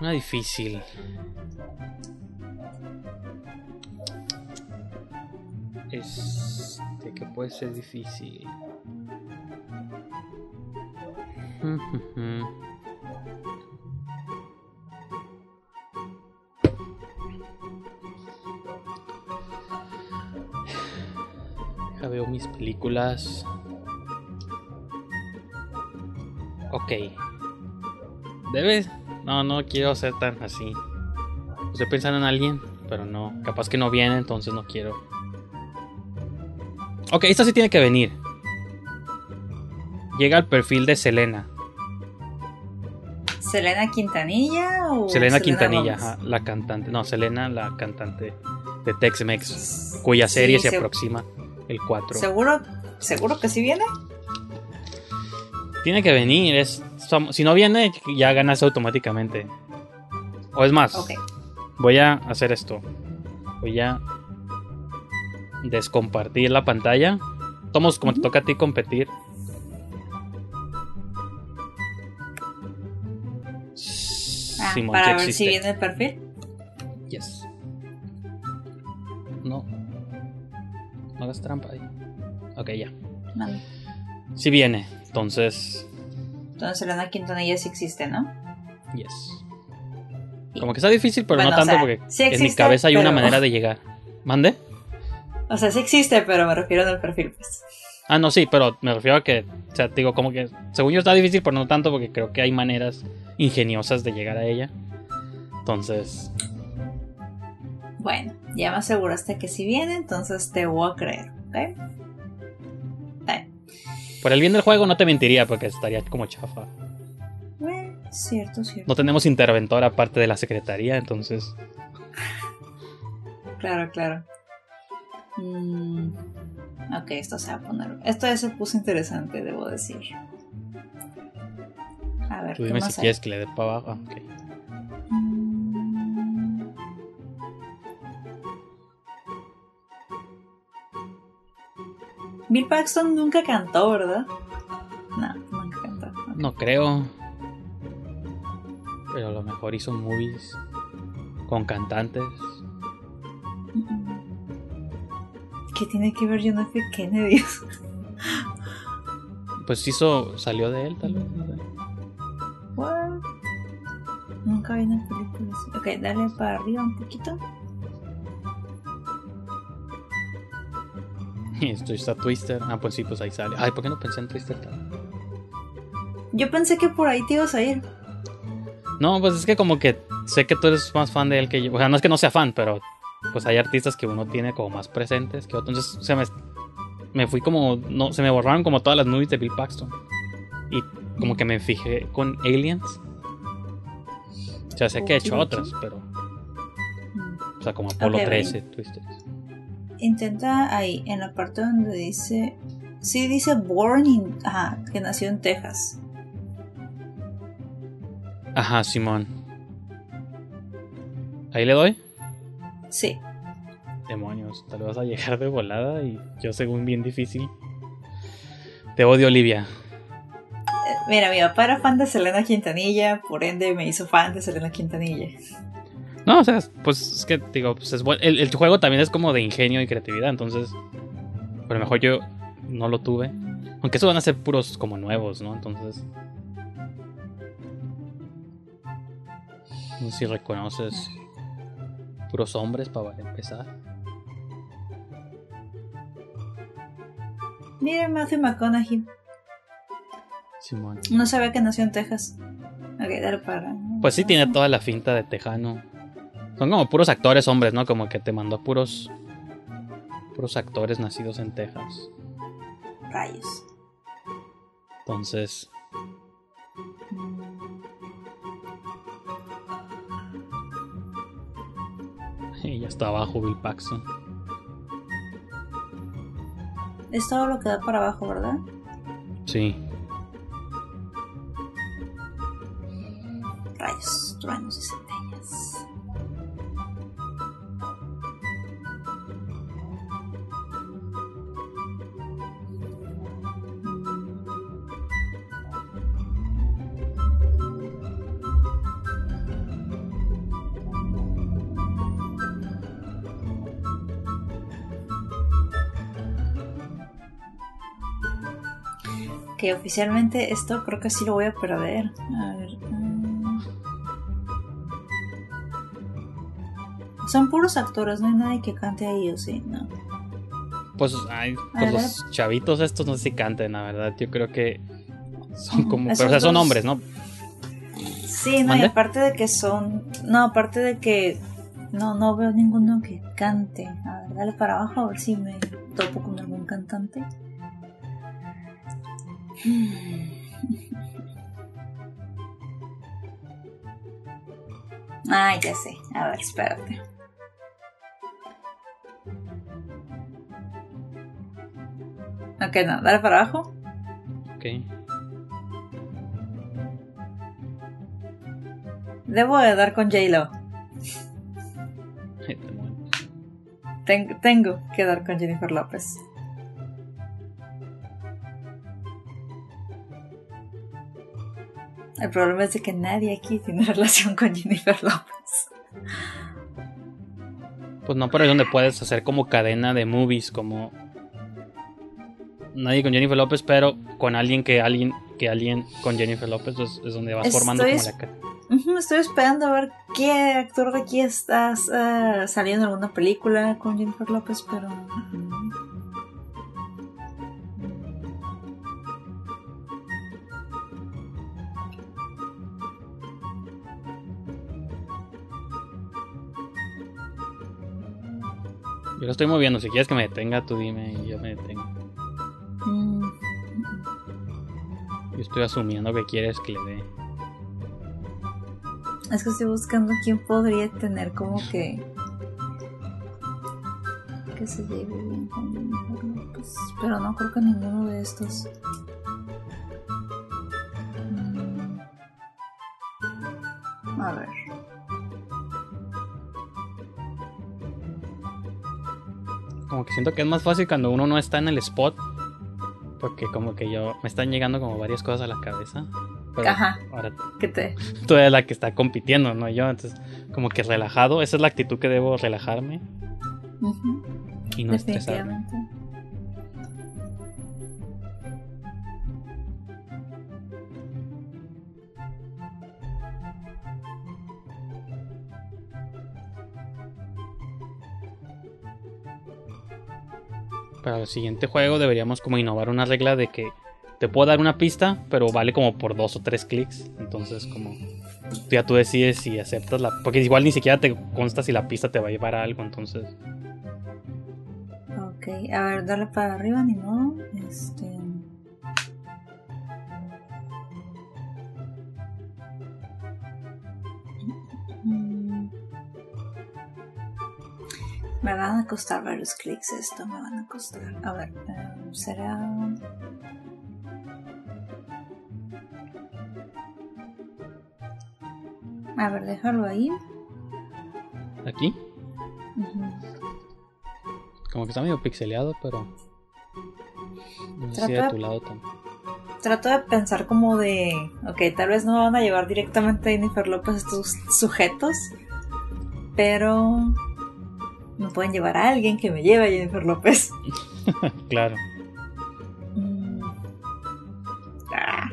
Speaker 2: Una difícil. Es que puede ser difícil. <laughs> Ya veo mis películas. Ok. Debes. No, no quiero ser tan así. Estoy pensando en alguien, pero no. Capaz que no viene, entonces no quiero. Ok, esta sí tiene que venir. Llega al perfil de Selena.
Speaker 3: ¿Selena Quintanilla o
Speaker 2: Selena Quintanilla, ajá, la cantante. No, Selena, la cantante de Tex-Mex, cuya serie
Speaker 3: Sí,
Speaker 2: se aproxima el 4.
Speaker 3: ¿Seguro, ¿Seguro que sí viene?
Speaker 2: Tiene que venir, es si no viene ya ganas automáticamente. O es más,
Speaker 3: Ok.
Speaker 2: voy a hacer esto. Voy a descompartir la pantalla. Tomos como te toca a ti competir.
Speaker 3: Ah,
Speaker 2: Simón,
Speaker 3: para ver si viene el perfil.
Speaker 2: Yes. No. No hagas trampa ahí. Ok, ya. Sí viene. Entonces,
Speaker 3: Entonces Selena Quintanilla sí existe, ¿no?
Speaker 2: yes. Como que está difícil, pero
Speaker 3: Bueno,
Speaker 2: no
Speaker 3: o
Speaker 2: tanto
Speaker 3: sea,
Speaker 2: porque
Speaker 3: sí
Speaker 2: en mi cabeza hay una manera de llegar. ¿Mande?
Speaker 3: O sea, sí existe, pero me refiero al perfil, pues.
Speaker 2: Ah, no, sí, pero me refiero a que, o sea, digo, como que, según yo está difícil, pero no tanto porque creo que hay maneras ingeniosas de llegar a ella. Entonces,
Speaker 3: Bueno, ya me aseguraste que sí viene, entonces te voy a creer, ¿ok? Vale.
Speaker 2: por el bien del juego no te mentiría porque estaría como chafa.
Speaker 3: Eh, cierto, cierto.
Speaker 2: No tenemos interventor aparte de la secretaría, entonces, <laughs>
Speaker 3: Claro, claro. Mm, ok, esto se va a poner. Esto ya se puso interesante, debo decir. A ver,
Speaker 2: tú
Speaker 3: ¿qué
Speaker 2: dime si
Speaker 3: hay?
Speaker 2: quieres que le dé para abajo. Ah, ok.
Speaker 3: Mm. Bill Paxton nunca cantó, ¿verdad? No, nunca cantó.
Speaker 2: No creo. Pero a lo mejor hizo movies con cantantes.
Speaker 3: Mm. ¿Qué tiene que ver John F. Kennedy?
Speaker 2: Pues hizo, salió de él tal vez.
Speaker 3: What? Nunca vi una película así. Ok, dale para arriba un poquito.
Speaker 2: Y <laughs> esto está Twister. Ah, pues sí, pues ahí sale. Ay, ¿por qué no pensé en Twister también?
Speaker 3: Yo pensé que por ahí te ibas a ir.
Speaker 2: No, pues es que como que sé que tú eres más fan de él que yo. O sea, no es que no sea fan, pero pues hay artistas que uno tiene como más presentes que otros. Entonces se me, me fui como. no Se me borraron como todas las movies de Bill Paxton. Y como que me fijé con Aliens. O sea, sé que he hecho otras, pero. O sea, como Apolo
Speaker 3: Ok,
Speaker 2: 13, Twister.
Speaker 3: Intenta ahí, en la parte donde dice. Sí, dice born in. Ajá, que nació en Texas.
Speaker 2: Ajá, Simón. Ahí le doy.
Speaker 3: Sí.
Speaker 2: Demonios, te lo vas a llegar de volada y yo según bien difícil. Te odio, Olivia.
Speaker 3: Eh, Mira, mi papá era fan de Selena Quintanilla, por ende me hizo fan de Selena Quintanilla.
Speaker 2: No, o sea, pues es que digo, pues es buen- el, el juego también es como de ingenio y creatividad, entonces a lo mejor yo no lo tuve. Aunque eso van a ser puros como nuevos, ¿no? Entonces... No sé si reconoces puros hombres para empezar.
Speaker 3: Mira, Matthew McConaughey.
Speaker 2: Simón.
Speaker 3: No sabía que nació en Texas. Ok, dale para.
Speaker 2: Pues sí tiene toda la finta de tejano. Son como puros actores hombres, ¿no? Como que te mandó puros puros actores nacidos en Texas.
Speaker 3: Rayos.
Speaker 2: Entonces, <laughs> y ya está abajo Bill Paxton.
Speaker 3: Es todo lo que da para abajo, ¿verdad?
Speaker 2: Sí.
Speaker 3: Rayos, truenos y que oficialmente esto creo que sí lo voy a perder. A ver. mm. Son puros actores, no hay nadie que cante ahí, o sí, no.
Speaker 2: Pues, ay, pues los chavitos estos no sé si canten, la verdad. Yo creo que son como.
Speaker 3: Esos
Speaker 2: Pero, o sea, son
Speaker 3: dos-
Speaker 2: hombres, ¿no?
Speaker 3: Sí, no, y aparte de que son. No, aparte de que. No, no veo ninguno que cante. A ver, dale para abajo a ver si me topo con algún cantante. Ay, ya sé. A ver, espérate. Ok, no, dale para abajo.
Speaker 2: Ok.
Speaker 3: Debo de dar con J-Lo. Ten- tengo que dar con Jennifer López. El problema es de que nadie aquí tiene <laughs> relación con Jennifer López.
Speaker 2: Pues no, pero es donde puedes hacer como cadena de movies, como. Nadie con Jennifer López, pero con alguien que alguien que alguien con Jennifer López es, es donde vas formando como la ca-
Speaker 3: Ujú, Estoy esperando a ver qué actor de aquí estás eh, saliendo en alguna película con Jennifer López, pero. ujú.
Speaker 2: Yo lo estoy moviendo, si quieres que me detenga, tú dime y yo me detengo.
Speaker 3: Mm,
Speaker 2: Yo estoy asumiendo que quieres que le dé.
Speaker 3: Es que estoy buscando quién podría tener como que. que se lleve bien con López. Pero no creo que ninguno de estos. Mm. A ver.
Speaker 2: Como que siento que es más fácil cuando uno no está en el spot. Porque como que yo me están llegando como varias cosas a la cabeza. Pero
Speaker 3: Ajá.
Speaker 2: ahora
Speaker 3: ¿Qué te.? <laughs>
Speaker 2: tú eres la que está compitiendo, no yo. Entonces, como que relajado. Esa es la actitud que debo relajarme
Speaker 3: Ujú,
Speaker 2: y no estresarme. Para el siguiente juego deberíamos como innovar una regla de que te puedo dar una pista, pero vale como por dos o tres clics. Entonces como ya tú decides si aceptas la... Porque igual ni siquiera te consta si la pista te va a llevar a algo. Entonces...
Speaker 3: Ok, a ver, dale para arriba, ni modo. Este. Me van a costar varios clics esto, me van a costar. A ver, eh, será. A ver, déjalo ahí.
Speaker 2: Aquí. Como que está medio pixeleado, pero... No sé si de tu lado también.
Speaker 3: Trato de pensar como de, ok, tal vez no van a llevar directamente a Jennifer López estos sujetos, pero me pueden llevar a alguien que me lleve a Jennifer López. <laughs>
Speaker 2: claro.
Speaker 3: Mm. Ah.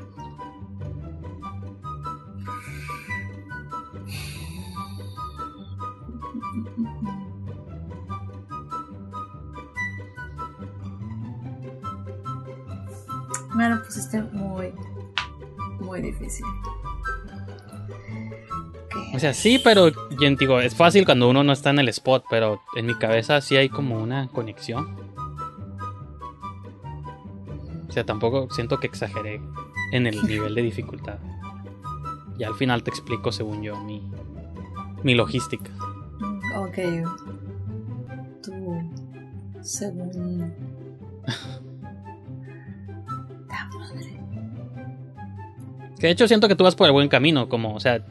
Speaker 3: Me lo pusiste muy, muy difícil.
Speaker 2: Sea, sí, pero yo digo, es fácil cuando uno no está en el spot, pero en mi cabeza sí hay como una conexión. O sea, tampoco siento que exageré en el nivel de dificultad. Y al final te explico, según yo, mi, mi logística.
Speaker 3: Ok. Tú, según. La <laughs> madre.
Speaker 2: Que de hecho siento que tú vas por el buen camino, como, o sea,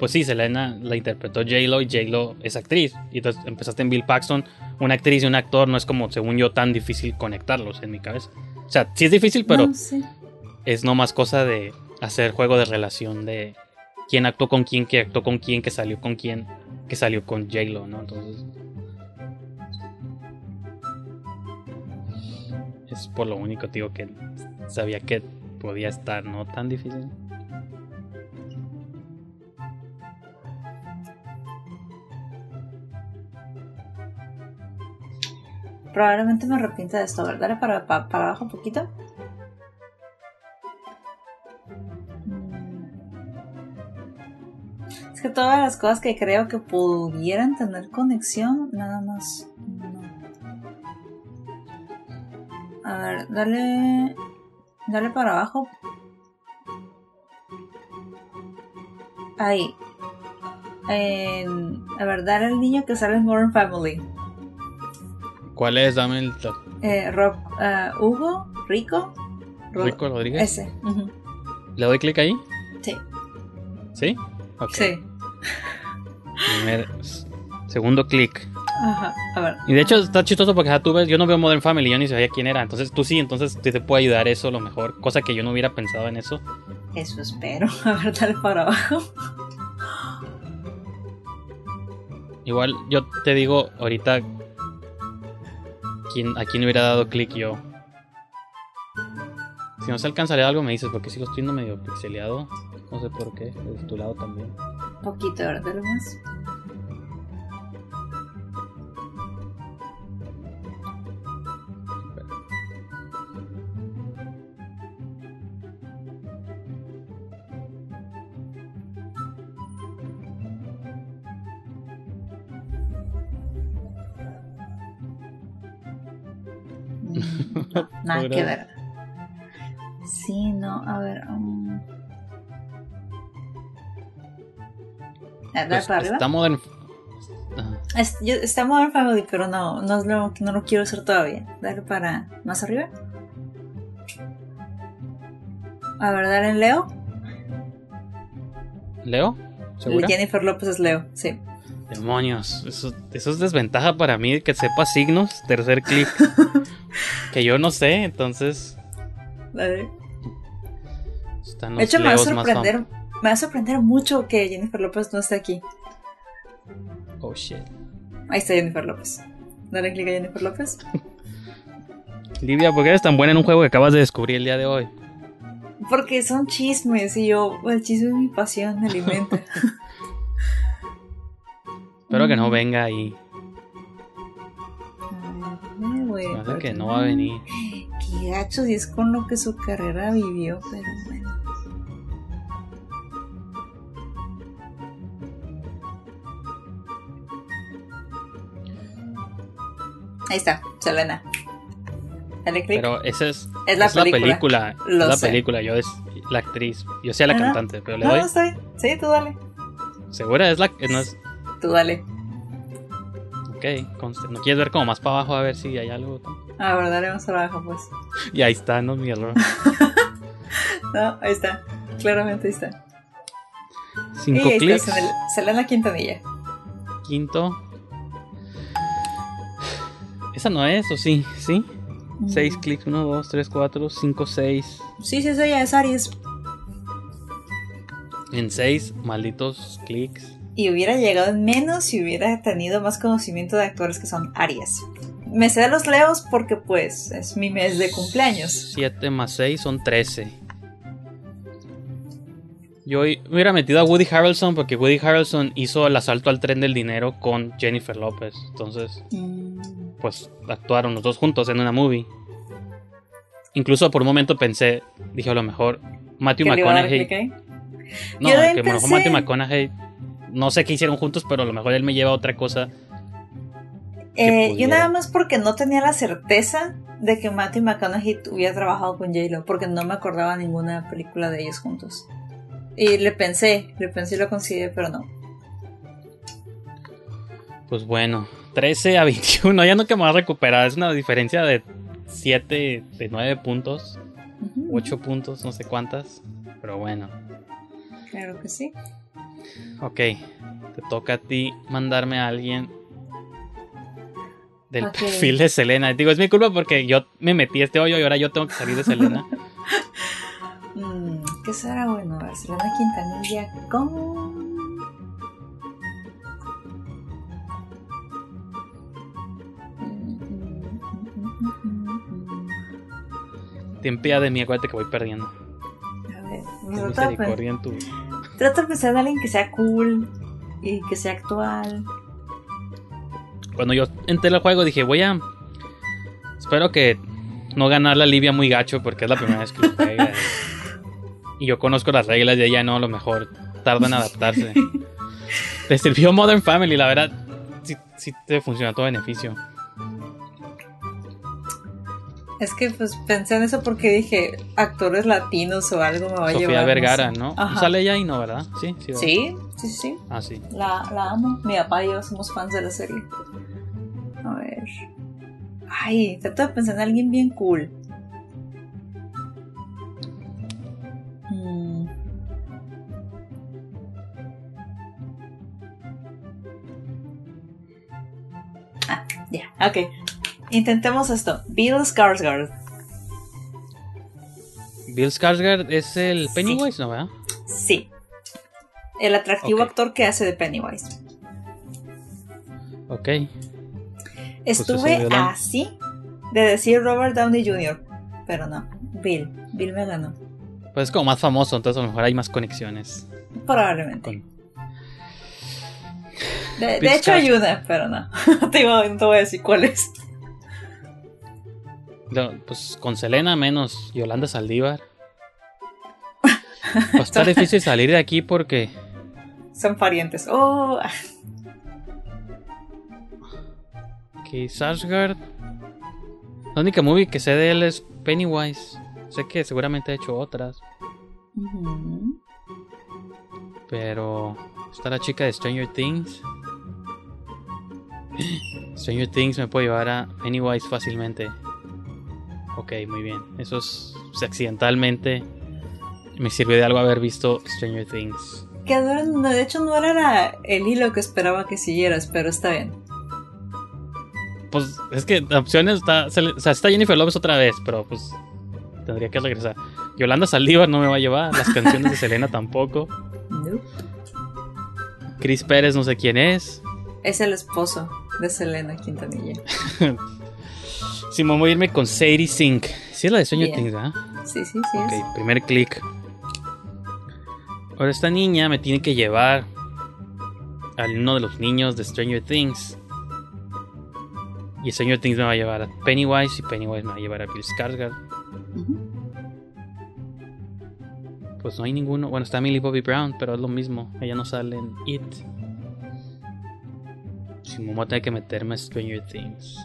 Speaker 2: pues sí, Selena la interpretó J-Lo y J-Lo es actriz. Y entonces empezaste en Bill Paxton, una actriz y un actor no es como, según yo, tan difícil conectarlos en mi cabeza. O sea, sí es difícil, pero
Speaker 3: No, sí.
Speaker 2: es no más cosa de hacer juego de relación de quién actuó con quién, quién actuó con quién, que salió con quién, que salió con J-Lo, ¿no? Entonces. Es por lo único, tío, que sabía que podía estar no tan difícil.
Speaker 3: Probablemente me arrepienta de esto. A ver, dale para, pa- para abajo un poquito. Mm. Es que todas las cosas que creo que pudieran tener conexión, nada más. A ver, dale. Dale para abajo. Ahí. En- a ver, dale al niño que sale en Modern Family.
Speaker 2: ¿Cuál es? Dame el to-
Speaker 3: Eh, Rob, eh, Hugo, Rico. Ro-
Speaker 2: Rico Rodríguez.
Speaker 3: Ese.
Speaker 2: ¿Le doy clic ahí?
Speaker 3: Sí.
Speaker 2: ¿Sí? Ok.
Speaker 3: Sí.
Speaker 2: Primer- segundo clic.
Speaker 3: Ajá. A ver.
Speaker 2: Y de hecho está chistoso porque ya tú ves, yo no veo Modern Family, yo ni sabía quién era. Entonces tú sí, entonces te, te puede ayudar eso a lo mejor. Cosa que yo no hubiera pensado en eso.
Speaker 3: Eso espero. <laughs> A ver, dale para abajo.
Speaker 2: Igual yo te digo ahorita quién, a quién hubiera dado clic yo. Si no se alcanzaría algo me dices, porque sigo estoy medio pixeleado. No sé por qué, de tu lado también.
Speaker 3: Poquito, a ver, dale más. Nada que ver. Sí, no, a ver. um.
Speaker 2: Pues,
Speaker 3: para arriba.
Speaker 2: está Modern...
Speaker 3: Es- yo- está Modern Family, pero no, no, lo, no lo quiero hacer todavía. Dale para más arriba. A ver, dale en Leo.
Speaker 2: ¿Leo? ¿Segura?
Speaker 3: Jennifer López es Leo, sí.
Speaker 2: Demonios, eso, eso es desventaja para mí que sepa signos, tercer clic. <laughs> que yo no sé, entonces
Speaker 3: Dale.
Speaker 2: están
Speaker 3: De hecho, me va a
Speaker 2: Leos más fam-
Speaker 3: sorprender. Me va a sorprender mucho que Jennifer López no esté aquí.
Speaker 2: Oh shit.
Speaker 3: Ahí está Jennifer López. Dale clic a Jennifer López. <laughs>
Speaker 2: Livia, ¿por qué eres tan buena en un juego que acabas de descubrir el día de hoy?
Speaker 3: Porque son chismes y yo, el chisme es mi pasión, me alimenta. <laughs>
Speaker 2: Espero que
Speaker 3: Mm.
Speaker 2: no venga ahí.
Speaker 3: Güey,
Speaker 2: me hace
Speaker 3: porque
Speaker 2: que no va a venir.
Speaker 3: Qué gacho si es con lo que su carrera vivió, pero bueno. Ahí está, Selena. Dale clic.
Speaker 2: Pero esa es,
Speaker 3: Es la película.
Speaker 2: película.
Speaker 3: Lo
Speaker 2: es la
Speaker 3: sé.
Speaker 2: película, yo es la actriz. Yo sea la
Speaker 3: Ajá.
Speaker 2: cantante, pero le
Speaker 3: no,
Speaker 2: doy.
Speaker 3: no está bien. Sí, tú dale.
Speaker 2: ¿Segura? Es la. No es,
Speaker 3: Tú dale.
Speaker 2: ok, conste. ¿No quieres ver como más para abajo a ver si hay algo?
Speaker 3: A ver, dale más abajo, pues. <laughs>
Speaker 2: Y ahí está, no es mi error. <laughs>
Speaker 3: No, ahí está. Claramente ahí está.
Speaker 2: Cinco
Speaker 3: y ahí
Speaker 2: clics.
Speaker 3: está, Selena- Selena Quintanilla.
Speaker 2: Quinto. Esa no es, ¿o sí? ¿Sí? Seis
Speaker 3: Mm.
Speaker 2: clics, uno, dos, tres, cuatro, cinco, seis.
Speaker 3: Sí, sí, sí, ya es Aries.
Speaker 2: En seis malditos clics.
Speaker 3: Y hubiera llegado en menos si hubiera tenido más conocimiento de actores que son Aries. Me sé de los Leos porque, pues, es mi mes de cumpleaños.
Speaker 2: Siete más seis son trece. Yo hu- hubiera metido a Woody Harrelson porque Woody Harrelson hizo el asalto al tren del dinero con Jennifer López. Entonces,
Speaker 3: Mm,
Speaker 2: pues actuaron los dos juntos en una movie. Incluso por un momento pensé, dije a lo mejor Matthew
Speaker 3: ¿que le iba a dar
Speaker 2: McConaughey. No, que a lo mejor
Speaker 3: pensé-
Speaker 2: Matthew McConaughey. No sé qué hicieron juntos, pero a lo mejor él me lleva a otra cosa.
Speaker 3: Eh, yo nada más porque no tenía la certeza de que Matthew McConaughey hubiera trabajado con J-Lo, porque no me acordaba ninguna película de ellos juntos. Y le pensé, le pensé y lo consideré, pero no.
Speaker 2: Pues bueno, 13 a 21. Ya no que me va a recuperar. Es una diferencia de 7, de 9 puntos.
Speaker 3: Ujú,
Speaker 2: 8 puntos, no sé cuántas. Pero bueno.
Speaker 3: Claro que sí.
Speaker 2: Ok. Te toca a ti mandarme a alguien del perfil de Selena. Digo, es mi culpa porque yo me metí a este hoyo y ahora yo tengo que salir de Selena. <laughs>
Speaker 3: Mm, ¿Qué será bueno? A ver, Selena Quintanilla con...
Speaker 2: ten piedad de mí, acuérdate que voy perdiendo.
Speaker 3: A ver,
Speaker 2: misericordia en tu...
Speaker 3: trata de pensar en alguien que sea cool y que sea actual.
Speaker 2: Cuando yo entré al juego dije, voy a... Espero que no ganar la Livia muy gacho porque es la primera vez que lo juega. <laughs> y yo conozco las reglas y ella no, a lo mejor tarda en adaptarse. <laughs> Le sirvió Modern Family, la verdad. Sí, sí te funciona a tu beneficio.
Speaker 3: Es que pues pensé en eso porque dije, actores latinos o algo me va a llevar.
Speaker 2: Sofía Vergara. ¿no? Sale ella y no, ¿verdad? Sí, sí. ¿verdad?
Speaker 3: Sí, sí, sí, sí.
Speaker 2: Ah, sí.
Speaker 3: La, la amo. Mi papá y yo somos fans de la serie. A ver. Ay, trato de pensar en alguien bien cool. Mm. Ah, ya, ok. Intentemos esto. Bill Skarsgård.
Speaker 2: Bill Skarsgård es el
Speaker 3: Sí.
Speaker 2: Pennywise, ¿no, verdad?
Speaker 3: Sí. El atractivo actor que hace de Pennywise.
Speaker 2: Ok.
Speaker 3: Estuve
Speaker 2: ese era-
Speaker 3: así de decir Robert Downey Jr., pero no. Bill. Bill me ganó.
Speaker 2: Pues es como más famoso, entonces a lo mejor hay más conexiones.
Speaker 3: Probablemente.
Speaker 2: Con...
Speaker 3: De, de hecho una, pero no. <laughs> te, no te voy a decir cuál es.
Speaker 2: No, pues con Selena menos Yolanda Saldívar. <laughs> Va a estar difícil salir de aquí porque
Speaker 3: Son parientes. Oh,
Speaker 2: que Sarsgaard. La única movie que sé de él es Pennywise. Sé que seguramente ha hecho otras, pero está la chica de Stranger Things. <gasps> Stranger Things me puede llevar a Pennywise fácilmente. Ok, muy bien. Eso es pues, accidentalmente. Me sirvió de algo haber visto Stranger Things.
Speaker 3: Que no- no, de hecho no era el hilo que esperaba que siguieras, pero está bien.
Speaker 2: Pues es que opción está. O sea, está Jennifer Lopez otra vez, pero pues. Tendría que regresar. Yolanda Saldívar no me va a llevar. Las canciones de Selena tampoco.
Speaker 3: Nope.
Speaker 2: Chris Pérez no sé quién es.
Speaker 3: Es el esposo de Selena Quintanilla. <laughs>
Speaker 2: Me voy a irme con Sadie Sink. Sí es la de Stranger
Speaker 3: Bien.
Speaker 2: Things, ¿verdad?
Speaker 3: Sí, sí, sí. es.
Speaker 2: Ok, primer clic. Ahora esta niña me tiene que llevar a uno de los niños de Stranger Things. Y Stranger Things me va a llevar a Pennywise y Pennywise me va a llevar a Bill Skarsgård. Pues no hay ninguno. Bueno, está Millie Bobby Brown, pero es lo mismo. Ella no sale en It. Si me voy a tener que meterme a Stranger Things.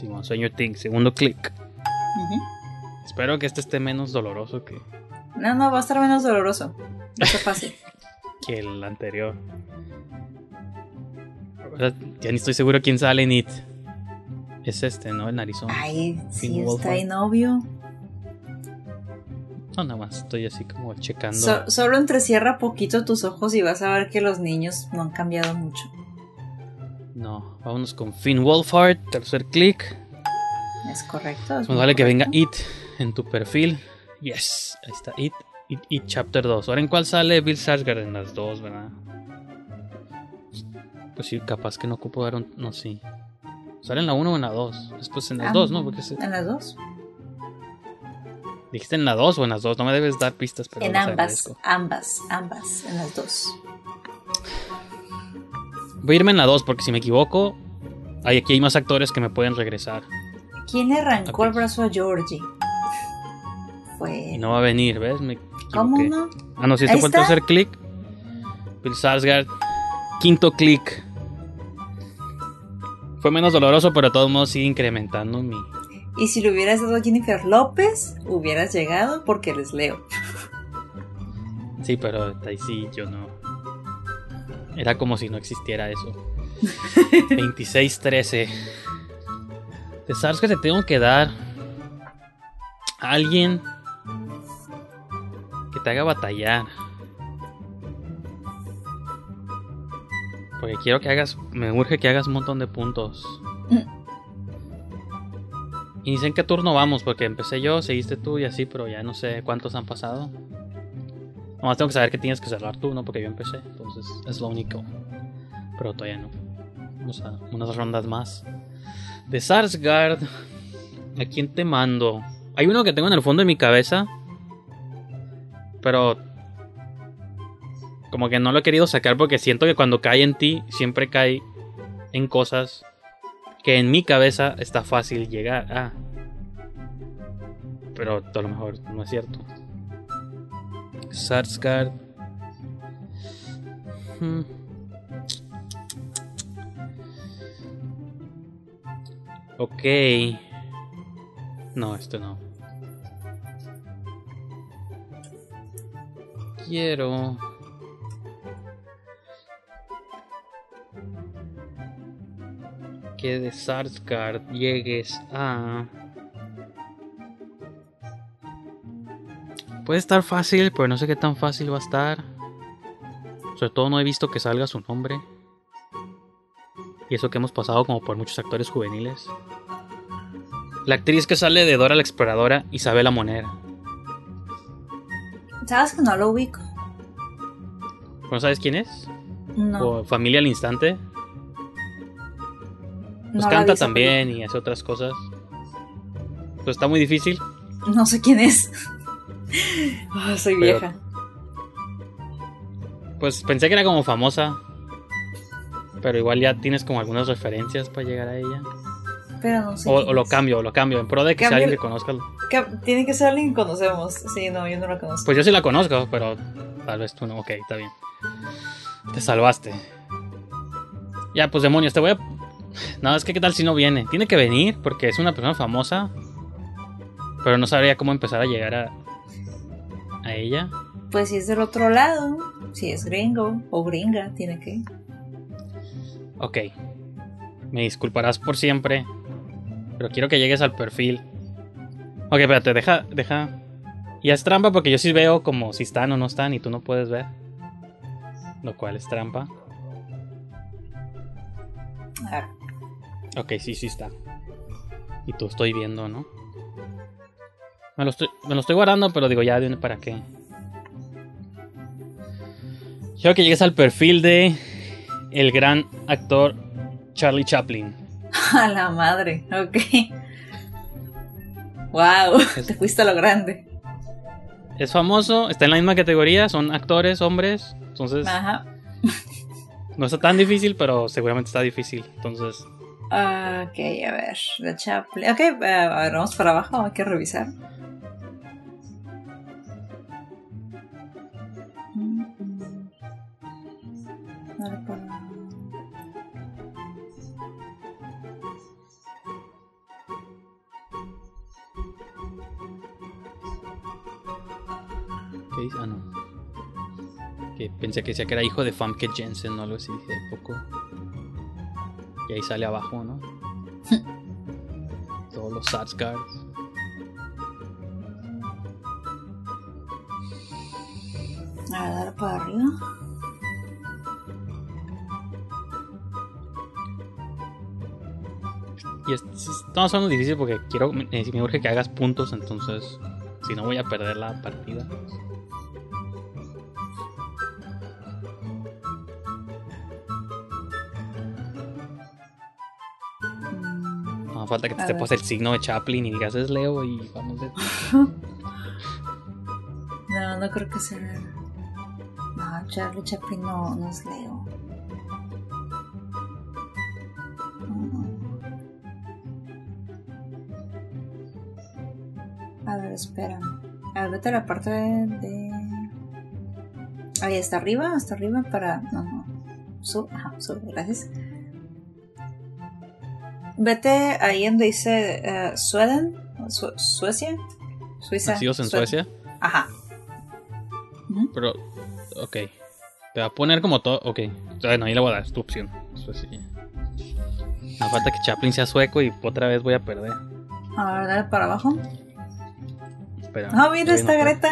Speaker 2: Simón, Stranger Things, segundo clic. Espero que este esté menos doloroso que,
Speaker 3: No, no, va a estar menos doloroso. A ser fácil.
Speaker 2: que el anterior. <laughs> Ya ni estoy seguro quién sale en It. Es este, ¿no? El narizón.
Speaker 3: Ay, sí, está ahí novio.
Speaker 2: No, nada más estoy así como checando.
Speaker 3: So- solo entrecierra poquito tus ojos y vas a ver que los niños no han cambiado mucho.
Speaker 2: No, vámonos con Finn Wolfhard, tercer clic.
Speaker 3: Es correcto. es
Speaker 2: vale que venga. It en tu perfil. Yes, ahí está It. It, It Chapter 2. Ahora en cuál sale Bill Skarsgård en las dos, ¿verdad? Pues sí, capaz que no ocupo dar un... No, sí. Sale en la 1 o en la 2. Después en las
Speaker 3: Ah,
Speaker 2: dos, ¿no? Porque se-
Speaker 3: En las dos.
Speaker 2: dijiste en la 2 o en las dos. No me debes dar pistas, pero
Speaker 3: en ambas, ambas, ambas, en las dos.
Speaker 2: Voy a irme en la 2 porque si me equivoco, hay, aquí hay más actores que me pueden regresar.
Speaker 3: ¿Quién le arrancó el brazo a Georgie? Fue.
Speaker 2: No va a venir, ¿ves? Me
Speaker 3: ¿Cómo no?
Speaker 2: Ah, no, si
Speaker 3: Ahí
Speaker 2: fue el tercer clic. Bill Sarsgaard. Quinto clic. Fue menos doloroso, pero de todos modos sigue incrementando mi.
Speaker 3: Y si le hubieras dado a Jennifer López, hubieras llegado porque les leo.
Speaker 2: Sí, pero ahí sí, yo no. Era como si no existiera eso. <laughs> 26-13. De Sarsgaard te tengo que dar a alguien que te haga batallar. Porque quiero que hagas, me urge que hagas un montón de puntos. Y ni sé en qué turno vamos, porque empecé yo, seguiste tú y así, pero ya no sé cuántos han pasado. Nomás tengo que saber que tienes que cerrar tú, ¿no? Porque yo empecé, entonces es lo único. Pero todavía no. Vamos a unas rondas más. De Sarsgaard. ¿A quién te mando? Hay uno que tengo en el fondo de mi cabeza. Pero. Como que no lo he querido sacar porque siento que cuando cae en ti, siempre cae en cosas que en mi cabeza está fácil llegar a. Pero a lo mejor no es cierto. Sarsgaard. Hmm. Ok. No, esto no. Quiero... Que de Sarsgaard llegues a... Puede estar fácil, pero no sé qué tan fácil va a estar. Sobre todo no he visto que salga su nombre. Y eso que hemos pasado como por muchos actores juveniles. La actriz que sale de Dora la Exploradora, Isabela Monera.
Speaker 3: ¿Sabes que no lo ubico?
Speaker 2: ¿No sabes quién es?
Speaker 3: No.
Speaker 2: ¿O Familia al Instante? Pues
Speaker 3: no
Speaker 2: canta también y hace otras cosas. Pues está muy difícil.
Speaker 3: No sé quién es. Ah, soy
Speaker 2: Pero-
Speaker 3: vieja.
Speaker 2: Pues pensé que era como famosa. Pero igual ya tienes como algunas referencias para llegar a ella.
Speaker 3: Pero no sé.
Speaker 2: O, lo cambio, o lo cambio. En pro de que sea alguien que conozca.
Speaker 3: Tiene que ser alguien que conocemos. Sí, no, yo no la conozco.
Speaker 2: Pues yo sí la conozco, pero tal vez tú no. Ok, está bien. Te salvaste. Ya, pues demonios, te voy a. <laughs> No, es que qué tal si no viene. Tiene que venir porque es una persona famosa. Pero no sabría cómo empezar a llegar a. a ella.
Speaker 3: Pues si es del otro lado, si es gringo o gringa, tiene que.
Speaker 2: Ok. Me disculparás por siempre. Pero quiero que llegues al perfil. Ok, espérate, deja, deja. Y es trampa porque yo sí veo como si están o no están y tú no puedes ver. Lo cual es trampa.
Speaker 3: A ver.
Speaker 2: Ok, sí, sí está. Y tú estoy viendo, ¿no? Me lo estoy, me lo estoy guardando, pero digo, ya, ¿de ¿para qué? Quiero que llegues al perfil de el gran actor Charlie Chaplin. <laughs>
Speaker 3: A la madre, ok. Wow, <laughs>
Speaker 2: Es-
Speaker 3: te fuiste a lo grande.
Speaker 2: Es famoso, está en la misma categoría, son actores, hombres. Entonces,
Speaker 3: Ajá.
Speaker 2: no está tan difícil, pero seguramente está difícil. Entonces,
Speaker 3: Ah, Ok, a ver. The Chaplin. Ok, eh, a ver, vamos para abajo, hay que revisar. Mm, mm.
Speaker 2: ¿qué dice? Ah, no. Que pensé que decía que era hijo de Famke Jensen o algo así, dije, poco. Y ahí sale abajo, ¿no? <laughs> Todos los Sarsgaards.
Speaker 3: A dale para arriba.
Speaker 2: Y es, estamos hablando difícil porque quiero, me, me urge que hagas puntos, entonces, si no voy a perder la partida. Falta que te sepas
Speaker 3: ver.
Speaker 2: el signo de Chaplin y digas es Leo y vamos de... <laughs>
Speaker 3: No, no creo que sea. No, Charlie Chaplin no, no es Leo. Mm. A ver, espera. A ver, vete a la parte de. Ahí está arriba, hasta arriba para. No, no. Sube, ajá, sube, gracias. Vete ahí donde dice Sweden, Su- Suecia, Suiza.
Speaker 2: Nacidos en
Speaker 3: Sue-
Speaker 2: Suecia,
Speaker 3: Ajá.
Speaker 2: Pero... Ok. Te va a poner como todo... Ok. Bueno, ahí le voy a dar, es tu opción. Suecia. No falta que Chaplin sea sueco y otra vez voy a perder.
Speaker 3: A ver, dale para abajo.
Speaker 2: Espera.
Speaker 3: Ah, mira, está
Speaker 2: no
Speaker 3: Greta.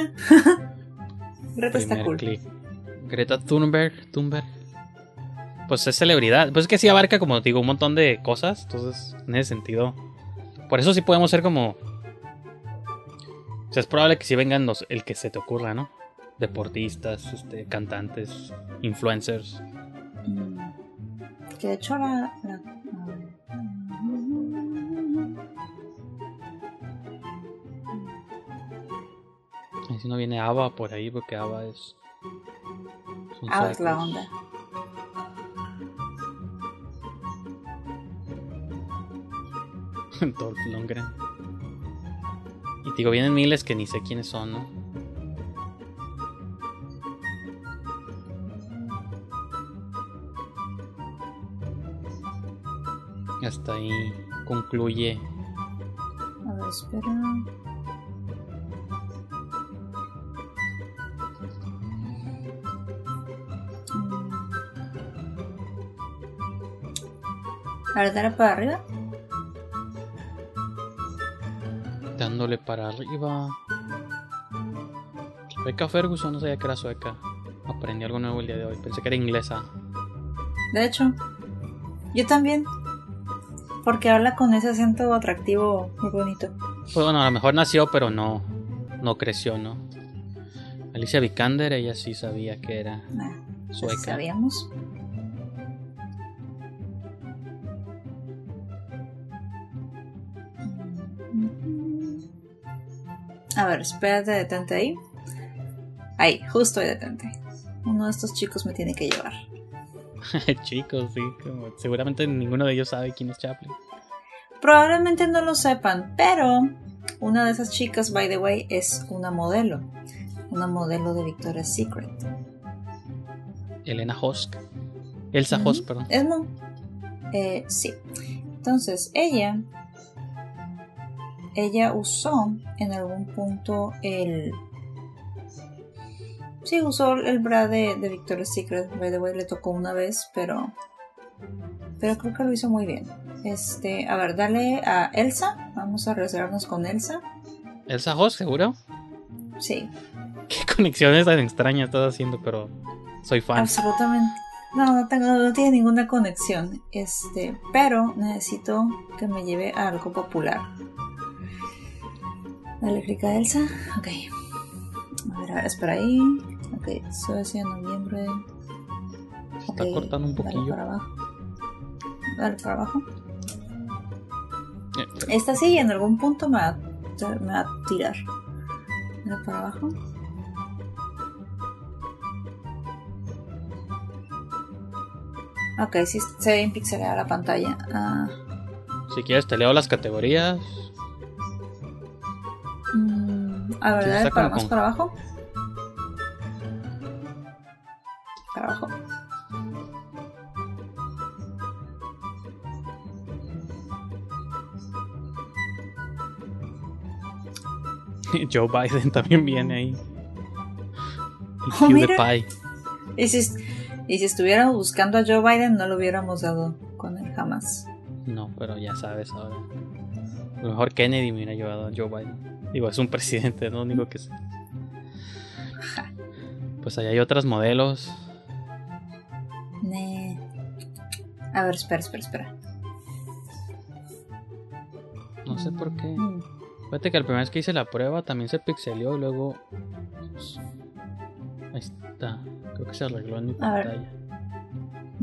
Speaker 3: <laughs> Greta está cool.
Speaker 2: clic. Greta Thunberg, Thunberg. Pues es celebridad. Pues es que sí abarca, como digo, un montón de cosas. Entonces, en ese sentido. Por eso sí podemos ser como. O sea, es probable que sí vengan los, el que se te ocurra, ¿no? Deportistas, este, cantantes, influencers.
Speaker 3: Que de hecho la. la-
Speaker 2: si no viene Ava por ahí, porque Ava es.
Speaker 3: Ah, es la onda.
Speaker 2: Dolph Lundgren. Y digo, vienen miles que ni sé quiénes son, ¿no? Hasta ahí concluye.
Speaker 3: A ver, espera. Mm. A ver, dale para arriba.
Speaker 2: Dándole para arriba. Rebecca Ferguson, no sabía que era sueca. Aprendí algo nuevo el día de hoy. Pensé que era inglesa.
Speaker 3: De hecho, yo también. Porque habla con ese acento atractivo muy bonito.
Speaker 2: Pues bueno, a lo mejor nació, pero no, no creció, ¿no? Alicia Vikander, ella sí sabía que era
Speaker 3: Nah, pues
Speaker 2: sueca.
Speaker 3: sabíamos. A ver, espérate, detente ahí. Ahí, justo ahí detente. Uno de estos chicos me tiene que llevar. <laughs>
Speaker 2: Chicos, sí, como seguramente ninguno de ellos sabe quién es Chaplin.
Speaker 3: Probablemente no lo sepan, pero una de esas chicas, by the way, es una modelo. Una modelo de Victoria's Secret.
Speaker 2: Elena Hosk. Elsa. Hosk, perdón.
Speaker 3: Es eh, sí. Entonces, ella. Ella usó en algún punto el. Sí, usó el bra de, de Victoria's Secret. By the way, le tocó una vez, pero. Pero creo que lo hizo muy bien. Este, a ver, dale a Elsa. Vamos a reservarnos con Elsa.
Speaker 2: Elsa Hosk, seguro.
Speaker 3: Sí,
Speaker 2: Qué conexiones tan extrañas estás haciendo, pero soy fan.
Speaker 3: absolutamente. No, no, tengo, no tiene ninguna conexión. Este, pero necesito que me lleve a algo popular. Dale clic a Elsa. Ok. A ver, a ver, espera ahí. Ok, Suecia, noviembre.
Speaker 2: Se está cortando un
Speaker 3: Dale
Speaker 2: poquillo.
Speaker 3: para abajo. Dale para abajo.
Speaker 2: Eh,
Speaker 3: Esta sí, en algún punto me va, me va a tirar. Dale para abajo. Ok, sí se ve bien pixelada la pantalla. Ah,
Speaker 2: Si quieres te leo las categorías.
Speaker 3: A ver, dale para más para abajo. Para abajo. <laughs>
Speaker 2: Joe Biden también viene ahí. Y
Speaker 3: Oh, mira. Y si, y si estuviéramos buscando a Joe Biden, no lo hubiéramos dado con él jamás.
Speaker 2: No, pero ya sabes ahora. A lo mejor Kennedy me hubiera llevado a Joe Biden. Digo, es un <laughs> presidente, no digo que sé. <laughs> Pues ahí hay otros modelos.
Speaker 3: A ver, espera, espera, espera.
Speaker 2: No sé por qué.
Speaker 3: Mm.
Speaker 2: Fíjate que la primera vez que hice la prueba también se pixelió y luego. pues, ahí está. Creo que se arregló en mi
Speaker 3: A ver.
Speaker 2: pantalla.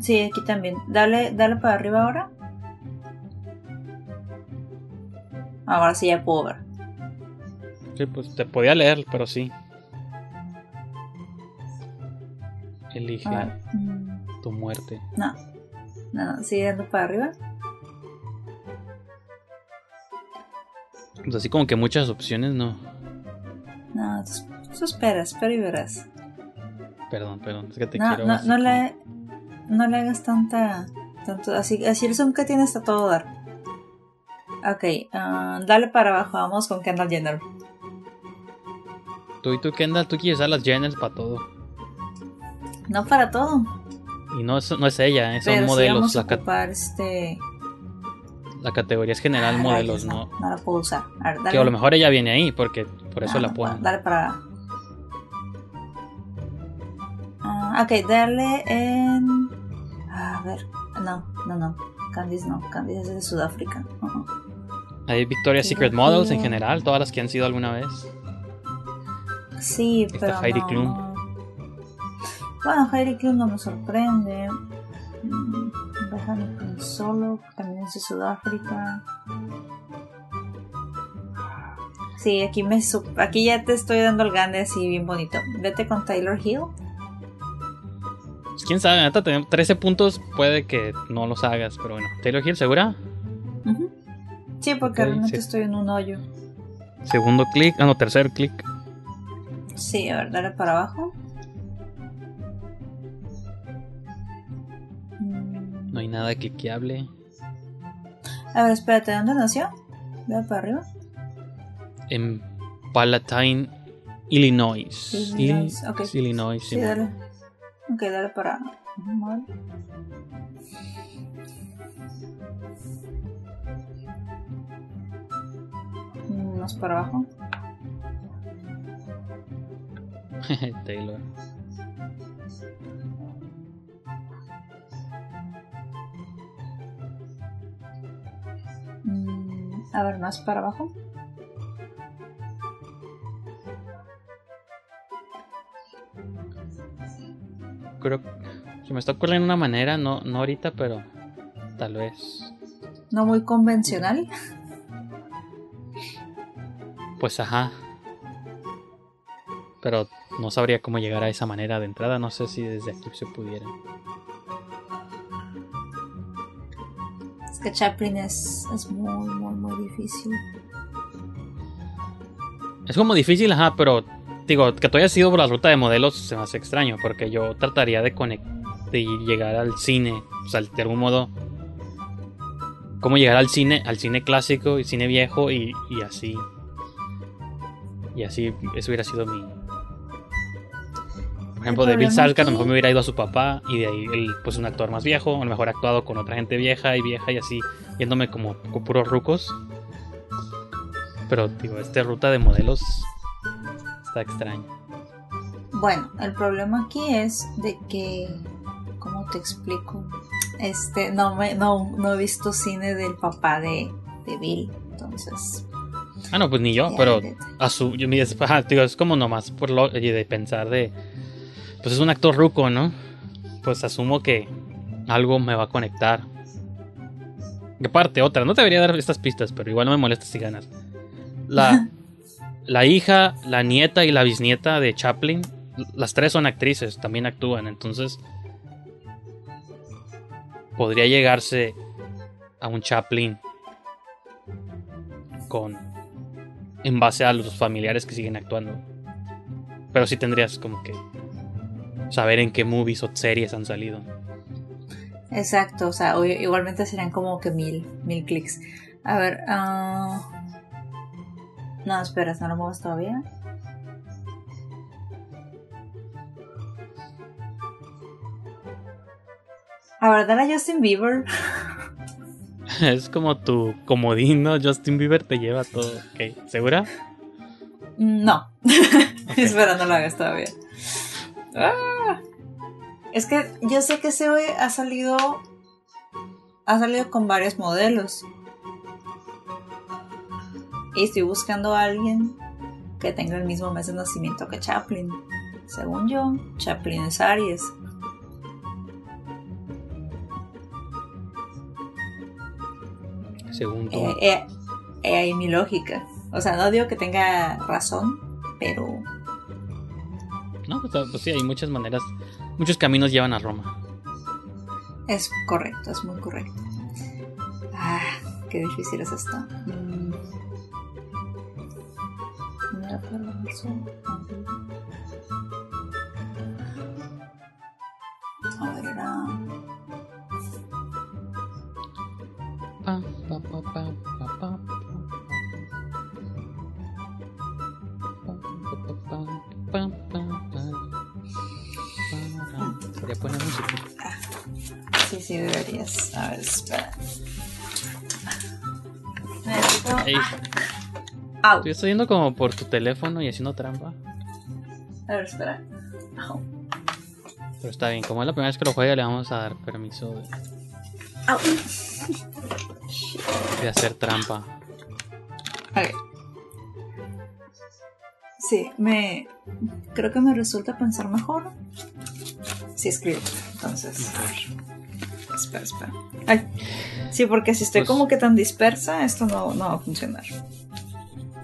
Speaker 3: Sí, aquí también. Dale, dale para arriba ahora. Ahora sí ya puedo ver.
Speaker 2: Sí, pues te podía leer, pero sí. Elige
Speaker 3: A ver. mm,
Speaker 2: tu muerte.
Speaker 3: No. No, no, sigue dando para arriba.
Speaker 2: Pues así como que muchas opciones, no.
Speaker 3: No, tú, tú espera, espera y verás.
Speaker 2: Perdón, perdón, es que te
Speaker 3: No,
Speaker 2: quiero.
Speaker 3: no, le, no le hagas tanta. Tanto, así, así el zoom que tiene está todo dar. Ok, ah, dale para abajo, vamos con Kendall Jenner.
Speaker 2: Tú y tú, Kendall, tú quieres usar las Jenners para todo.
Speaker 3: No para todo,
Speaker 2: Y no es, no es ella, eh, son
Speaker 3: pero
Speaker 2: modelos.
Speaker 3: vamos a ocupar este.
Speaker 2: la categoría es general
Speaker 3: Ah,
Speaker 2: modelos, ¿no?
Speaker 3: No la puedo usar. A ver, dale.
Speaker 2: Que a lo mejor ella viene ahí, porque por eso
Speaker 3: Ah,
Speaker 2: la
Speaker 3: no,
Speaker 2: ponen.
Speaker 3: Dale para. Ah, ok, dale en. A ver, no, no, no. Candice no, Candice es de Sudáfrica. Uh-uh.
Speaker 2: Hay Victoria's
Speaker 3: Qué
Speaker 2: Secret Models en general, todas las que han sido alguna vez.
Speaker 3: Sí,
Speaker 2: Está
Speaker 3: pero
Speaker 2: Heidi
Speaker 3: no,
Speaker 2: Klum.
Speaker 3: no. Bueno, Heidi Klum no me sorprende. Mm, Bethany solo, también es de Sudáfrica. Sí, aquí me aquí ya te estoy dando el gane así bien bonito. Vete con Taylor Hill.
Speaker 2: Pues, quién sabe, neta, tenemos 13 puntos, puede que no los hagas, pero bueno. Taylor Hill, ¿segura?
Speaker 3: Ujú. Sí, porque realmente
Speaker 2: sí.
Speaker 3: estoy en un hoyo.
Speaker 2: Segundo clic, ah, no, tercer clic.
Speaker 3: Sí, a ver, dale para abajo. Mm,
Speaker 2: No hay nada cliqueable.
Speaker 3: A ver, espérate, ¿dónde nació? Dale para arriba.
Speaker 2: En Palatine, Illinois.
Speaker 3: Illinois,
Speaker 2: Ill-
Speaker 3: ok.
Speaker 2: Illinois,
Speaker 3: Sí, dale. Ok, dale para. Vale. Mm, Más para abajo. <laughs>
Speaker 2: Taylor.
Speaker 3: Mm, A ver, más para abajo.
Speaker 2: Creo que me está ocurriendo una manera, no, no ahorita, pero tal vez.
Speaker 3: No muy convencional.
Speaker 2: Pues ajá. Pero no sabría cómo llegar a esa manera de entrada. No sé si desde aquí se pudiera.
Speaker 3: Es que Chaplin es, es muy, muy, muy difícil.
Speaker 2: Es como difícil, ajá, pero digo, que tú hayas ido por la ruta de modelos se me hace extraño, porque yo trataría de conectar, de llegar al cine, o sea, de algún modo, cómo llegar al cine, al cine clásico y cine viejo y, y así. Y así, eso hubiera sido mi... Por ejemplo, de Bill
Speaker 3: problema
Speaker 2: Salka, a lo mejor me hubiera ido a su papá y de ahí él, pues un actor más viejo, a lo mejor actuado con otra gente vieja y vieja y así, yéndome como con puros rucos. Pero, digo, esta ruta de modelos está extraño.
Speaker 3: Bueno, el problema aquí es de que, ¿cómo te explico? Este, no me, no, no he visto cine del papá de, de Bill, entonces.
Speaker 2: Ah, no, pues ni yo, pero a su, yo, es, es como nomás por lo de pensar de, pues es un actor ruco, ¿no? Pues asumo que algo me va a conectar. Y aparte, otra, no te debería dar estas pistas, pero igual no me molesta si ganas. La, <laughs> la hija, la nieta y la bisnieta de Chaplin, las tres son actrices, también actúan, entonces podría llegarse a un Chaplin con en base a los familiares que siguen actuando. Pero sí tendrías como que saber en qué movies o series han salido.
Speaker 3: Exacto, o sea, igualmente serían como que mil, mil clics. A ver, ah, no, esperas, no lo muevas todavía. A ver, dale a Justin Bieber. <laughs>
Speaker 2: Es como tu comodín, ¿no? Justin Bieber te lleva todo. Ok, ¿segura?
Speaker 3: Mm, No. <laughs> Espera, no lo hagas todavía. Ah. Es que yo sé que ese hoy ha salido. Ha salido con varios modelos. Y estoy buscando a alguien que tenga el mismo mes de nacimiento que Chaplin. Según yo, Chaplin es Aries.
Speaker 2: Según tú.
Speaker 3: Eh, eh, eh, ahí mi lógica. O sea, no digo que tenga razón, pero
Speaker 2: No, pues, pues sí, hay muchas maneras. Muchos caminos llevan a Roma.
Speaker 3: Es correcto, es muy correcto. Ah, qué difícil es esto. Mm. Espera. Necesito.
Speaker 2: Ey,
Speaker 3: Au.
Speaker 2: estoy haciendo como por tu teléfono y haciendo trampa.
Speaker 3: A ver, espera. Au.
Speaker 2: Pero está bien, como es la primera vez que lo juega, le vamos a dar permiso de,
Speaker 3: Au.
Speaker 2: de hacer trampa.
Speaker 3: Ok. Sí, me. Creo que me resulta pensar mejor si escribo. Entonces. Espera, espera. Ay. Sí, porque si estoy
Speaker 2: Pues-
Speaker 3: como que tan dispersa, esto no, no va a funcionar.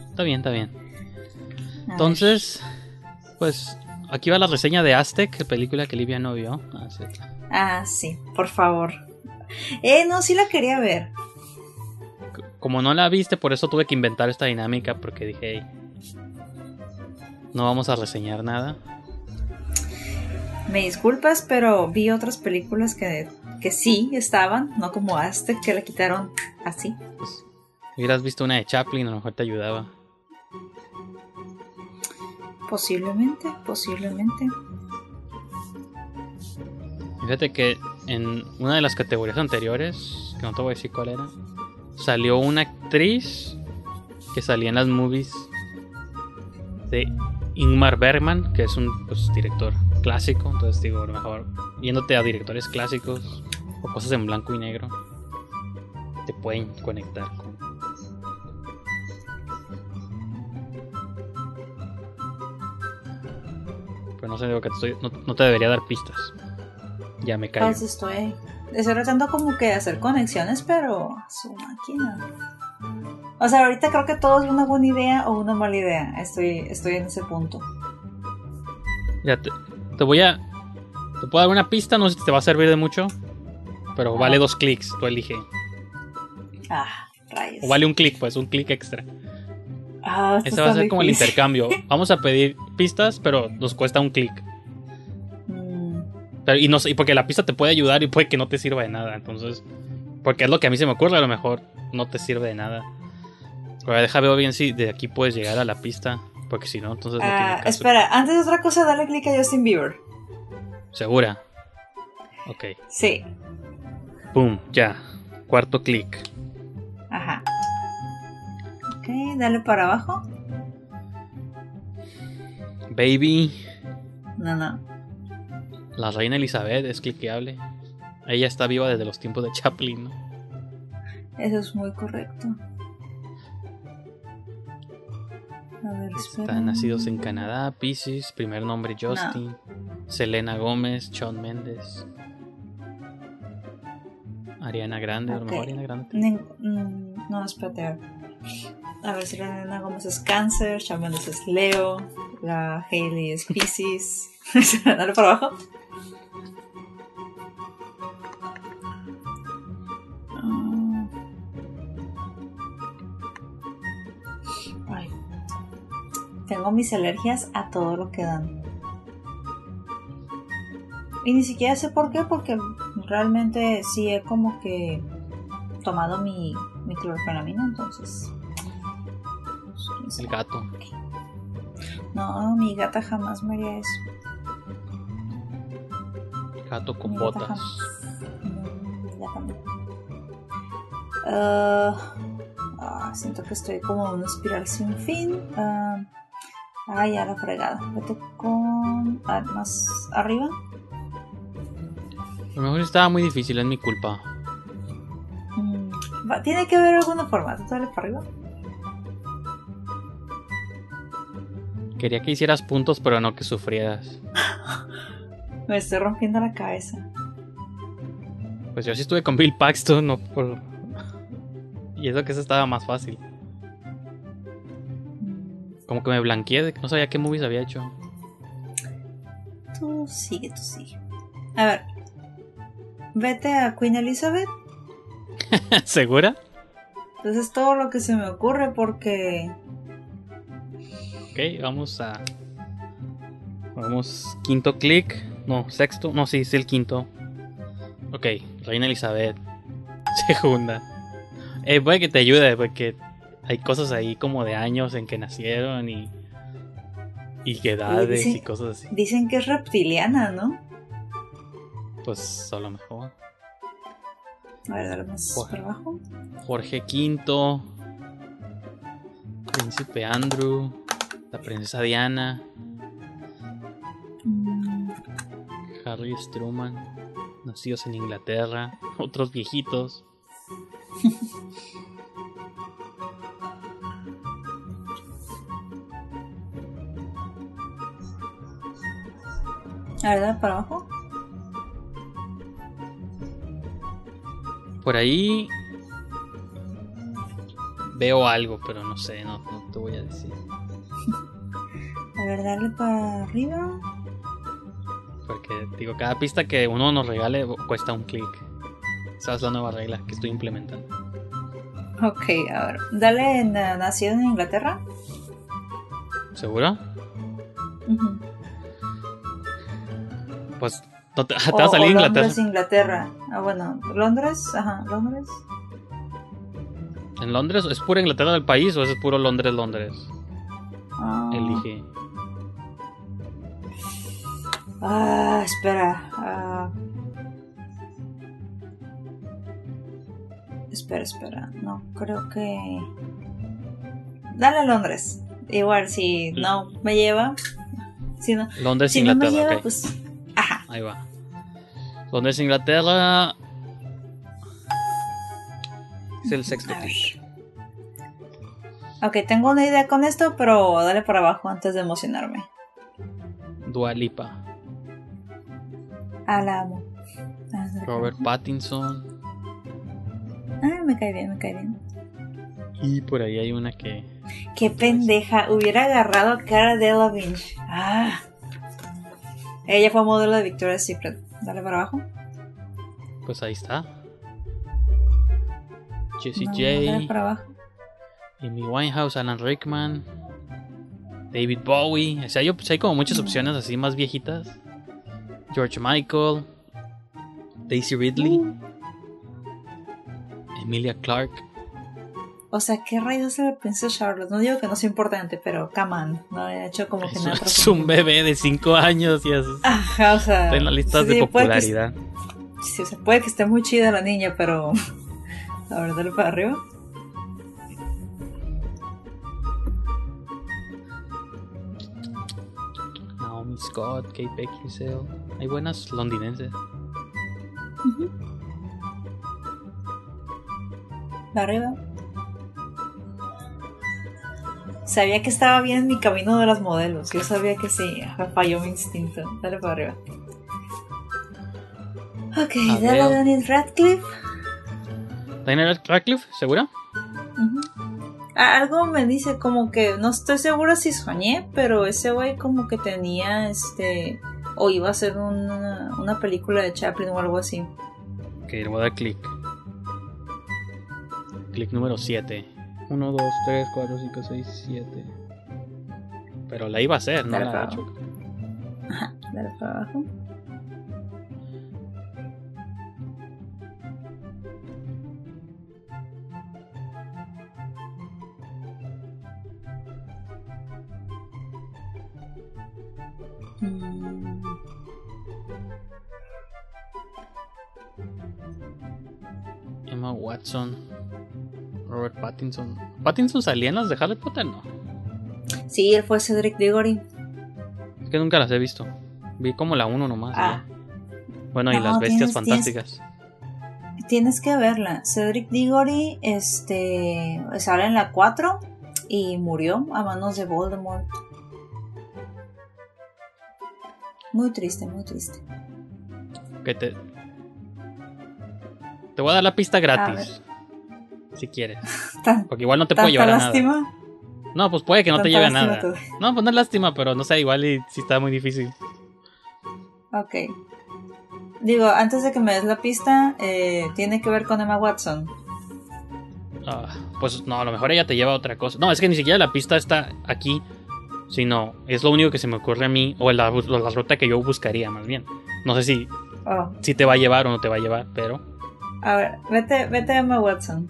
Speaker 2: Está bien, está bien.
Speaker 3: A
Speaker 2: Entonces, pues aquí va la reseña de Aztec, película que Livia no vio. Ah, sí.
Speaker 3: Ah, sí, por favor. Eh, no, sí la quería ver.
Speaker 2: Como no la viste, por eso tuve que inventar esta dinámica, porque dije, "Hey, no vamos a reseñar nada.
Speaker 3: Me disculpas, pero vi otras películas que, que sí estaban, no como Aztec, que la quitaron así.
Speaker 2: Pues, hubieras visto una de Chaplin, a lo mejor te ayudaba.
Speaker 3: Posiblemente, posiblemente.
Speaker 2: Fíjate que en una de las categorías anteriores, que no te voy a decir cuál era, salió una actriz que salía en las movies de Ingmar Bergman, que es un pues, director clásico. Entonces digo, a lo mejor yéndote a directores clásicos o cosas en blanco y negro, te pueden conectar con. Pero no sé, digo que te estoy- no, no te debería dar pistas. Ya me callo.
Speaker 3: Pues estoy, estoy tratando como que de hacer conexiones, pero su máquina. O sea, ahorita creo que todo es una buena idea o una mala idea. Estoy, estoy en ese punto.
Speaker 2: Ya te, te voy a. Te puedo dar una pista, no sé si te va a servir de mucho. Pero vale dos clics, tú elige.
Speaker 3: Ah, rayos.
Speaker 2: O vale un clic, pues un clic extra.
Speaker 3: Ah, esto
Speaker 2: Ese va a ser como el intercambio. <laughs> Vamos a pedir pistas, pero nos cuesta un clic.
Speaker 3: Mm,
Speaker 2: Pero- Y, no, sé- y porque la pista te puede ayudar y puede que no te sirva de nada. Entonces, porque es lo que a mí se me ocurre, a lo mejor no te sirve de nada. Ahora deja ver bien si de aquí puedes llegar a la pista. Porque si no, entonces no tiene
Speaker 3: ah,
Speaker 2: caso.
Speaker 3: espera, antes de otra cosa, dale clic a Justin Bieber.
Speaker 2: ¿Segura? Ok.
Speaker 3: Sí,
Speaker 2: Pum, ya. Cuarto clic.
Speaker 3: ajá. Ok, dale para abajo.
Speaker 2: Baby.
Speaker 3: No, no.
Speaker 2: La reina Elizabeth es cliqueable. Ella está viva desde los tiempos de Chaplin, ¿no?
Speaker 3: Eso es muy correcto. A ver.
Speaker 2: Están nacidos en Canadá, Pisces, primer nombre Justin, Selena Gómez, Shawn Mendes, Ariana Grande, a lo mejor Ariana Grande.
Speaker 3: Nin- mm, no, espérate. a ver. A ver si la nena Gómez es cáncer, Mendes es Leo, la Hailey es Pisces. <laughs> Dale para abajo. Ah. Ay. Tengo mis alergias a todo lo que dan. Y ni siquiera sé por qué, porque realmente sí he como que tomado mi, mi clorfenamina, entonces.
Speaker 2: El gato.
Speaker 3: No, mi gata jamás me haría eso.
Speaker 2: Gato con
Speaker 3: Mi
Speaker 2: botas.
Speaker 3: jamás. Gata. Ah, ah, siento que estoy como en una espiral sin fin. Ah, ah, ya la fregada. Vete con. más arriba.
Speaker 2: A lo mejor estaba muy difícil, es mi culpa.
Speaker 3: Mm, Tiene que haber alguna forma. Dale para arriba.
Speaker 2: Quería que hicieras puntos, pero no que sufrieras. <laughs>
Speaker 3: Me estoy rompiendo la cabeza.
Speaker 2: Pues yo sí estuve con Bill Paxton, no por... Y eso que eso estaba más fácil.
Speaker 3: Mm,
Speaker 2: Como que me blanqueé de que no sabía qué movies había hecho.
Speaker 3: Tú sigue, tú sigue. A ver. Vete a Queen Elizabeth. <laughs>
Speaker 2: ¿Segura?
Speaker 3: Pues es todo lo que se me ocurre porque.
Speaker 2: Ok, vamos a. Vamos, quinto clic. No, sexto. No, sí, es el quinto. Ok, Reina Elizabeth. <laughs> Segunda. Eh, puede que te ayude, porque hay cosas ahí como de años en que nacieron y. Y que edades y cosas así.
Speaker 3: Dicen que es reptiliana, ¿no?
Speaker 2: Pues a lo mejor.
Speaker 3: A ver, dale más para abajo.
Speaker 2: Jorge V. Príncipe Andrew. La princesa Diana.
Speaker 3: Mm,
Speaker 2: Harry Struman, nacidos en Inglaterra, otros viejitos. <laughs>
Speaker 3: A ver, dale para abajo.
Speaker 2: Por ahí veo algo, pero no sé, no, no te voy a decir.
Speaker 3: A ver, darle para arriba.
Speaker 2: Porque, digo, cada pista que uno nos regale cuesta un clic. Esa es la nueva regla que estoy implementando.
Speaker 3: Ok, a ver. Dale en eh, nacido en Inglaterra.
Speaker 2: ¿Seguro? Pues no te, <laughs> te
Speaker 3: O-
Speaker 2: va a salir
Speaker 3: o
Speaker 2: Inglaterra.
Speaker 3: Londres, Inglaterra. Ah, bueno, Londres, ajá, Londres.
Speaker 2: ¿En Londres? ¿Es pura Inglaterra del país o es puro Londres, Londres?
Speaker 3: Ah,
Speaker 2: Elige.
Speaker 3: Ah, espera. ah. Espera, espera. No, creo que. Dale a Londres. Igual, si no me lleva. Si no,
Speaker 2: Londres,
Speaker 3: si no me
Speaker 2: Inglaterra,
Speaker 3: lleva, pues.
Speaker 2: Ahí va. Londres, Inglaterra. Es el sexto clic.
Speaker 3: Ok, tengo una idea con esto, pero dale para abajo antes de emocionarme.
Speaker 2: Dua Lipa.
Speaker 3: Ah. Ah,
Speaker 2: Robert. Pattinson.
Speaker 3: Ah, me cae bien, me cae bien.
Speaker 2: Y por ahí hay una que.
Speaker 3: Qué pendeja. Hubiera agarrado a Cara Delevingne. Ah. Ella fue modelo de Victoria's Secret. Dale para abajo.
Speaker 2: Pues ahí está. Jessie
Speaker 3: No,
Speaker 2: J.
Speaker 3: para abajo.
Speaker 2: Amy Winehouse, Alan Rickman. David Bowie. O sea, yo, pues hay como muchas opciones así más viejitas. George Michael. Daisy Ridley. Emilia Clarke.
Speaker 3: O sea, ¿qué rayos la princesa Charlotte? No digo que no sea importante, pero come on. No he hecho como que nada.
Speaker 2: es un bebé de 5 años y es,
Speaker 3: Ajá, o sea.
Speaker 2: está en las listas
Speaker 3: sí,
Speaker 2: de
Speaker 3: puede que-
Speaker 2: popularidad.
Speaker 3: sí, o sea, puede que esté muy chida la niña, pero. <laughs> A ver, dale para arriba.
Speaker 2: Naomi Scott, Kate Beckinsale. Hay buenas londinenses.
Speaker 3: Para arriba. Sabía que estaba bien en mi camino de los modelos. Yo sabía que sí. Falló mi instinto. Dale para arriba. Ok,
Speaker 2: A
Speaker 3: dale a. Daniel Radcliffe.
Speaker 2: Daniel Radcliffe, ¿segura?
Speaker 3: Algo me dice como que no estoy segura si soñé, pero ese güey como que tenía este o iba a hacer una, una película de Chaplin o algo así.
Speaker 2: Ok, le voy a dar clic. Clic número 7. 1, 2, 3, 4, 5, 6, 7. Pero la iba a hacer, no la
Speaker 3: para
Speaker 2: ha hecho. <laughs>
Speaker 3: Ajá, dale para abajo. Mm,
Speaker 2: Emma Watson. Robert Pattinson. ¿Pattinson salía en las de Harry Potter? No.
Speaker 3: Sí, él fue Cedric Diggory.
Speaker 2: Es que nunca las he visto. Vi como la 1 nomás.
Speaker 3: Ah.
Speaker 2: Bueno, y las bestias
Speaker 3: tienes- tienes-
Speaker 2: fantásticas.
Speaker 3: Tienes que verla. Cedric Diggory este, sale en la 4 y murió a manos de Voldemort. Muy triste, muy triste.
Speaker 2: Que te. Te voy a dar la pista gratis. Si quieres. <laughs>
Speaker 3: Tan,
Speaker 2: Porque igual no te puedo
Speaker 3: tanta
Speaker 2: llevar a nada.
Speaker 3: lástima.
Speaker 2: No, pues puede que no te lleve a nada. No, pues no es lástima, pero no sé, igual y si está muy difícil.
Speaker 3: Ok. Digo, antes de que me des la pista, eh, tiene que ver con Emma Watson.
Speaker 2: Ah, pues no, a lo mejor ella te lleva a otra cosa. No, es que ni siquiera la pista está aquí, sino es lo único que se me ocurre a mí, o la ruta que yo buscaría más bien. No sé si,
Speaker 3: Oh,
Speaker 2: si te va a llevar o no te va a llevar, pero
Speaker 3: a ver, vete, vete a Emma Watson.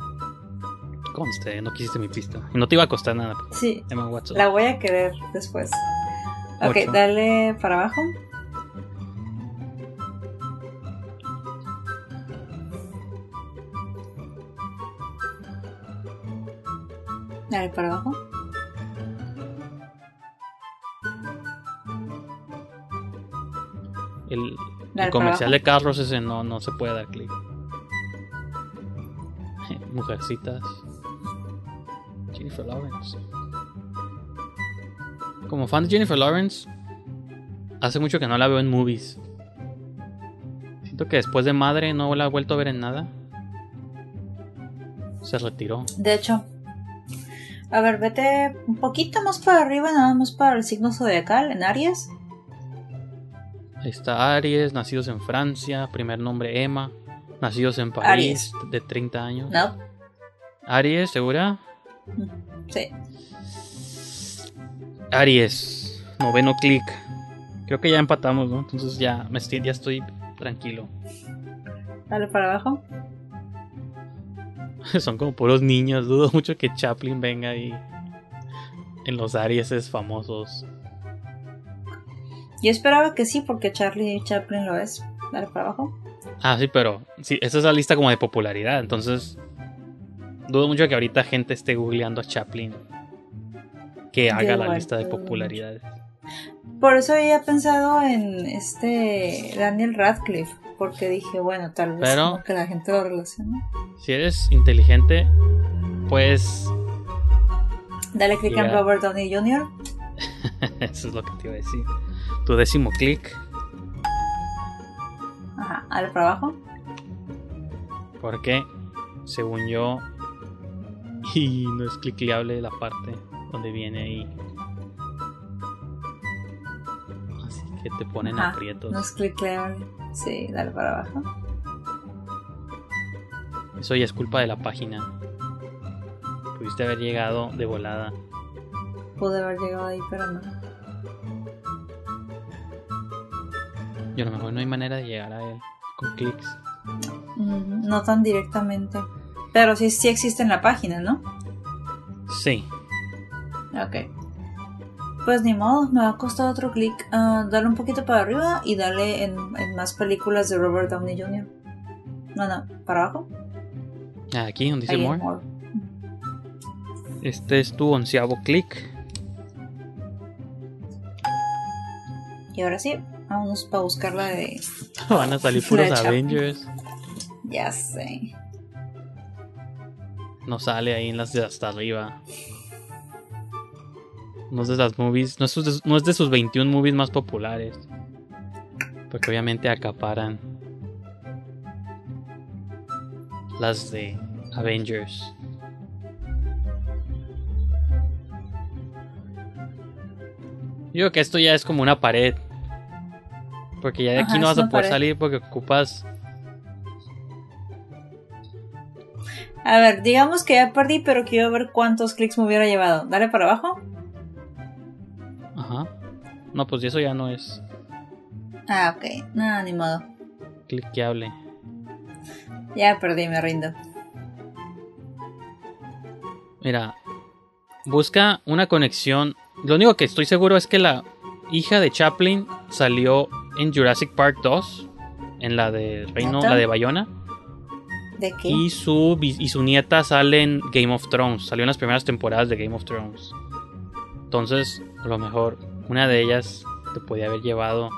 Speaker 2: Conste, no quisiste mi pista. Y no te iba a costar nada,
Speaker 3: Sí,
Speaker 2: Emma Watson.
Speaker 3: la voy a querer después. Ok, dale para abajo. Dale para abajo.
Speaker 2: El, comercial
Speaker 3: abajo.
Speaker 2: de carros ese no, no se puede dar clic. <laughs> Mujercitas. Jennifer Lawrence. Como fan de Jennifer Lawrence, hace mucho que no la veo en movies. Siento que después de Madre no la he vuelto a ver en nada. Se retiró.
Speaker 3: De hecho, a ver, vete un poquito más para arriba, nada más para el signo zodiacal, en Aries.
Speaker 2: Ahí está Aries, nacidos en Francia, primer nombre Emma, nacidos en París, de 30 años.
Speaker 3: No,
Speaker 2: Aries, ¿segura?
Speaker 3: Sí.
Speaker 2: Aries, noveno clic. Creo que ya empatamos, ¿no? Entonces ya, me estoy, ya estoy tranquilo.
Speaker 3: Dale para abajo. <laughs>
Speaker 2: Son como puros niños, dudo mucho que Chaplin venga ahí en los Arieses famosos.
Speaker 3: Yo esperaba que sí, porque Charlie Chaplin lo es. Dale para abajo.
Speaker 2: Ah, sí, pero sí, esa es la lista como de popularidad, entonces dudo mucho que ahorita gente esté googleando a Chaplin que haga la lista de popularidades.
Speaker 3: Por eso había pensado en este Daniel Radcliffe, porque dije, bueno, tal vez
Speaker 2: Pero-
Speaker 3: como que la gente lo relaciona.
Speaker 2: Si eres inteligente, pues
Speaker 3: Dale clic en
Speaker 2: Ya.
Speaker 3: Robert Downey Jr. <laughs>
Speaker 2: eso es lo que te iba a decir. Tu décimo clic,
Speaker 3: Ajá, dale para abajo.
Speaker 2: porque según yo, y no es clicleable la parte donde viene ahí. Así que te ponen
Speaker 3: Ajá,
Speaker 2: aprietos.
Speaker 3: No es clicleable. Sí, dale para abajo.
Speaker 2: Eso ya es culpa de la página. Pudiste haber llegado de volada.
Speaker 3: Pude haber llegado ahí, pero no.
Speaker 2: Y a lo mejor no hay manera de llegar a él con clics.
Speaker 3: Mm, No tan directamente. Pero sí, sí existe en la página, ¿no?
Speaker 2: Sí,
Speaker 3: Ok. Pues ni modo, me va a costar otro clic. Ah, dale un poquito para arriba y dale en, en más películas de Robert Downey Jr. No, no, para abajo.
Speaker 2: Ah, aquí donde dice more.
Speaker 3: more.
Speaker 2: Este es tu onceavo clic.
Speaker 3: Y ahora sí, vamos para buscar la de. <laughs>
Speaker 2: Van a salir puros. Avengers.
Speaker 3: Ya sé.
Speaker 2: No sale ahí en las de hasta arriba. No es de las movies. No es, sus- no es de sus 21 movies más populares. Porque obviamente acaparan las de Avengers. Yo Digo que esto ya es como una pared. Porque ya de aquí
Speaker 3: Ajá,
Speaker 2: no vas a poder
Speaker 3: pared.
Speaker 2: salir porque ocupas.
Speaker 3: A ver, digamos que ya perdí, pero quiero ver cuántos clics me hubiera llevado. Dale para abajo.
Speaker 2: Ajá. No, pues eso ya no es
Speaker 3: Ah, ok. Nada, ni modo.
Speaker 2: cliqueable.
Speaker 3: Ya perdí, me rindo.
Speaker 2: Mira, busca una conexión. Lo único que estoy seguro es que la hija de Chaplin salió en Jurassic Park 2, en la de Reino,
Speaker 3: ¿Neta?
Speaker 2: la de Bayona, Y su y su nieta sale en Game of Thrones, salió en las primeras temporadas de Game of Thrones. Entonces, a lo mejor una de ellas te podía haber llevado.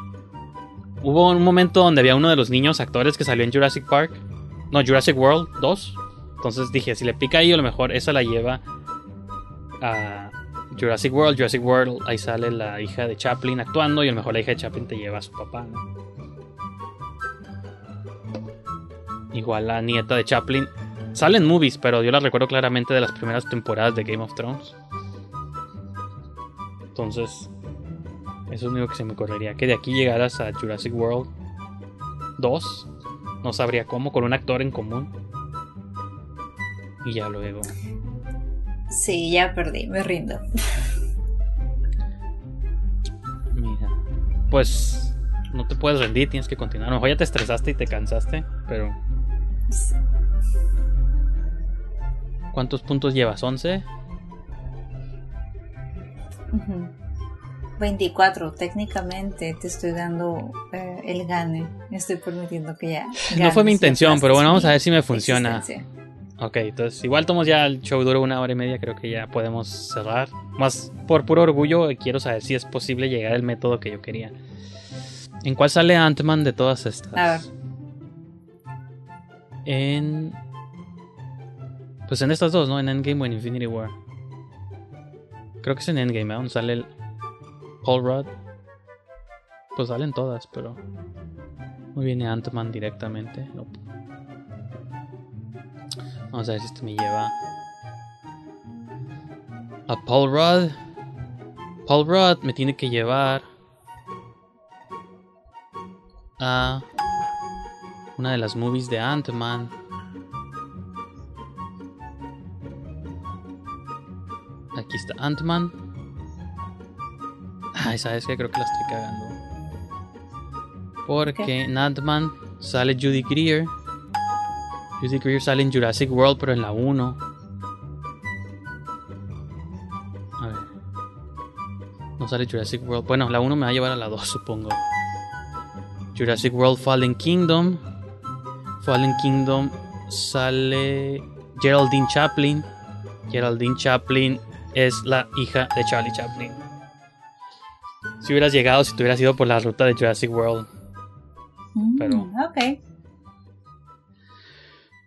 Speaker 2: Hubo un momento donde había uno de los niños actores que salió en Jurassic Park, no, Jurassic World 2. Entonces dije, si le pica ahí, a lo mejor esa la lleva a Jurassic World. Jurassic World, ahí sale la hija de Chaplin actuando y a lo mejor la hija de Chaplin te lleva a su papá, ¿no? Igual la nieta de Chaplin. Sale en movies, pero yo la recuerdo claramente de las primeras temporadas de Game of Thrones. Entonces, eso es lo único que se me ocurriría. Que de aquí llegaras a Jurassic World 2. No sabría cómo, con un actor en común. Y ya luego.
Speaker 3: Sí, ya perdí, me rindo.
Speaker 2: Mira. Pues no te puedes rendir, tienes que continuar. A lo mejor ya te estresaste y te cansaste, pero. ¿Cuántos puntos llevas? ¿11?
Speaker 3: Ujú. 24, técnicamente te estoy dando eh, el gane. Estoy permitiendo que ya.
Speaker 2: No fue mi intención, pero bueno, vamos a ver si me funciona.
Speaker 3: existencia.
Speaker 2: Ok, entonces igual tomamos ya el show dura una hora y media, creo que ya podemos cerrar. Más por puro orgullo, quiero saber si es posible llegar al método que yo quería. ¿En cuál sale Ant-Man de todas estas?
Speaker 3: A ver.
Speaker 2: En. Pues en estas dos, ¿no? En Endgame o en Infinity War. Creo que es en Endgame, ¿eh? Sale el Paul Rudd. Pues salen todas, pero. No viene Ant-Man directamente. Vamos a ver si esto me lleva a Paul Rudd. Paul Rudd me tiene que llevar a una de las movies de Ant-Man. Aquí está Ant-Man. Ay, ¿sabes qué? Creo que la estoy cagando. Porque en Ant-Man sale Judy Greer. Judy Greer sale en Jurassic World, pero en la 1. A ver. No sale Jurassic World. Bueno, la 1 me va a llevar a la 2, supongo. Jurassic World Fallen Kingdom. Fallen Kingdom sale Geraldine Chaplin. Geraldine Chaplin es la hija de Charlie Chaplin. Si hubieras llegado, si te hubieras ido por la ruta de Jurassic World.
Speaker 3: Mm,
Speaker 2: Pero-
Speaker 3: Ok.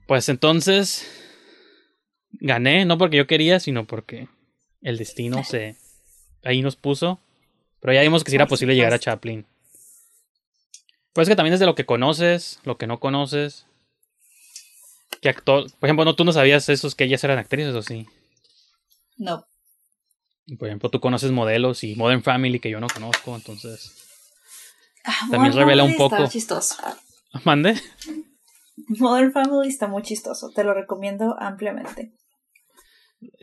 Speaker 2: Pues entonces gané, no porque yo quería, sino porque el destino se ahí nos puso. Pero ya vimos que sí era posible llegar a
Speaker 3: supuesto.
Speaker 2: Chaplin. Pues es que también es de lo que conoces, lo que no conoces. Que actor, por ejemplo, no tú no sabías esos que ellas eran actrices o sí.
Speaker 3: No.
Speaker 2: Por ejemplo, tú conoces modelos y Modern Family que yo no conozco, entonces.
Speaker 3: Ah,
Speaker 2: También
Speaker 3: Modern
Speaker 2: revela un
Speaker 3: Family está
Speaker 2: poco.
Speaker 3: chistoso.
Speaker 2: Mande.
Speaker 3: Modern Family está muy chistoso. Te lo recomiendo ampliamente.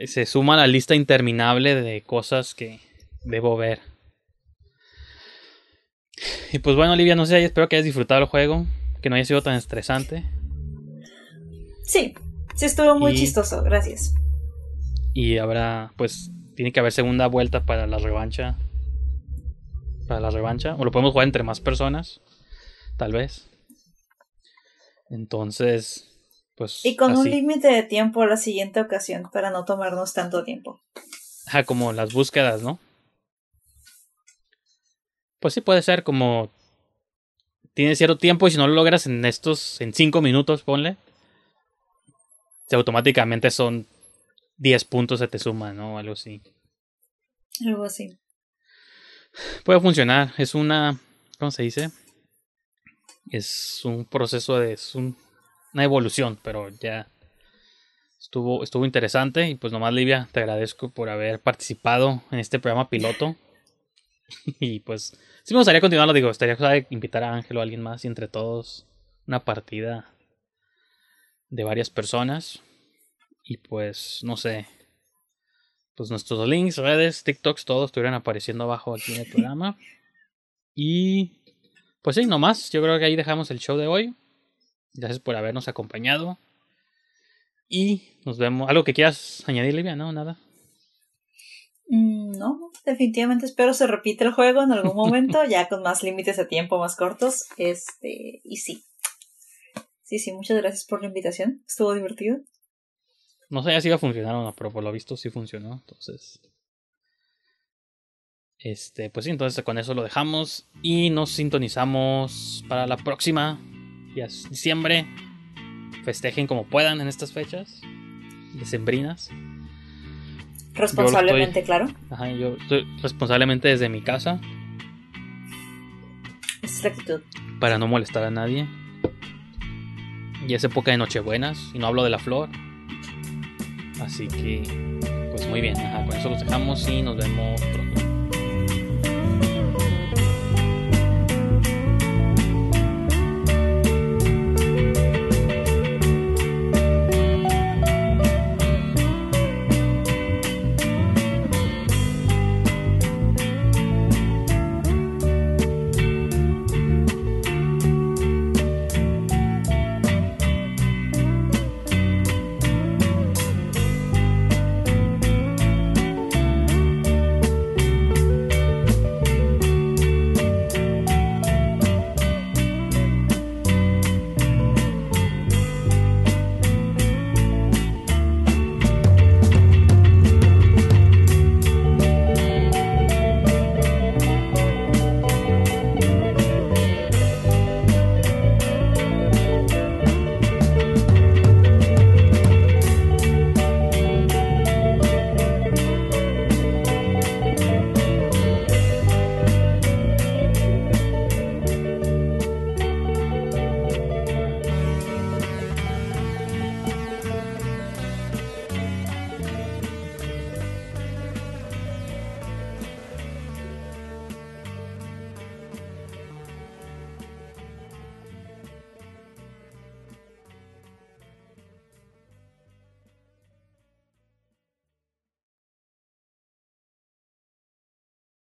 Speaker 2: Se suma a la lista interminable de cosas que debo ver. Y pues bueno, Olivia, no sé, espero que hayas disfrutado el juego, que no haya sido tan estresante.
Speaker 3: Sí. Sí estuvo muy
Speaker 2: Y-
Speaker 3: chistoso. Gracias.
Speaker 2: Y habrá, pues, tiene que haber segunda vuelta para la revancha. Para la revancha. O lo podemos jugar entre más personas. Tal vez. Entonces, pues.
Speaker 3: Y con un límite de tiempo a la siguiente ocasión para no tomarnos tanto tiempo.
Speaker 2: Ajá, como las búsquedas, ¿no? Pues sí puede ser como tienes cierto tiempo y si no lo logras en estos en 5 minutos, ponle. si automáticamente son 10 puntos se te suman, ¿no? Algo así.
Speaker 3: Algo así.
Speaker 2: Puede funcionar, es una ¿cómo se dice? Es un proceso de es un- una evolución, pero ya estuvo estuvo interesante y pues nomás Livia, te agradezco por haber participado en este programa piloto. <laughs> y pues sí me gustaría continuarlo, digo, estaría suave invitar a Ángel o a alguien más y entre todos una partida de varias personas y pues no sé, pues nuestros links, redes, TikToks, todos estuvieran apareciendo abajo aquí en el programa. Y pues sí, nomás, yo creo que ahí dejamos el show de hoy. Gracias por habernos acompañado. Y nos vemos. ¿Algo que quieras añadir, Livia? No, nada.
Speaker 3: Mm, No, definitivamente espero se repite el juego en algún momento, <laughs> ya con más límites de tiempo más cortos. Este, y sí. Sí, sí, muchas gracias por la invitación. Estuvo divertido.
Speaker 2: No sé si iba a funcionar o no, pero por lo visto sí funcionó. Entonces. Este, pues sí, entonces con eso lo dejamos. Y nos sintonizamos para la próxima. Ya es diciembre. Festejen como puedan en estas fechas. Decembrinas.
Speaker 3: Responsablemente, claro.
Speaker 2: Ajá, yo estoy responsablemente desde mi casa.
Speaker 3: Esa es la actitud.
Speaker 2: Para no molestar a nadie. Y es época de Nochebuenas. Y no hablo de la flor. Así que. Pues muy bien. Ajá, con eso los dejamos y nos vemos pronto.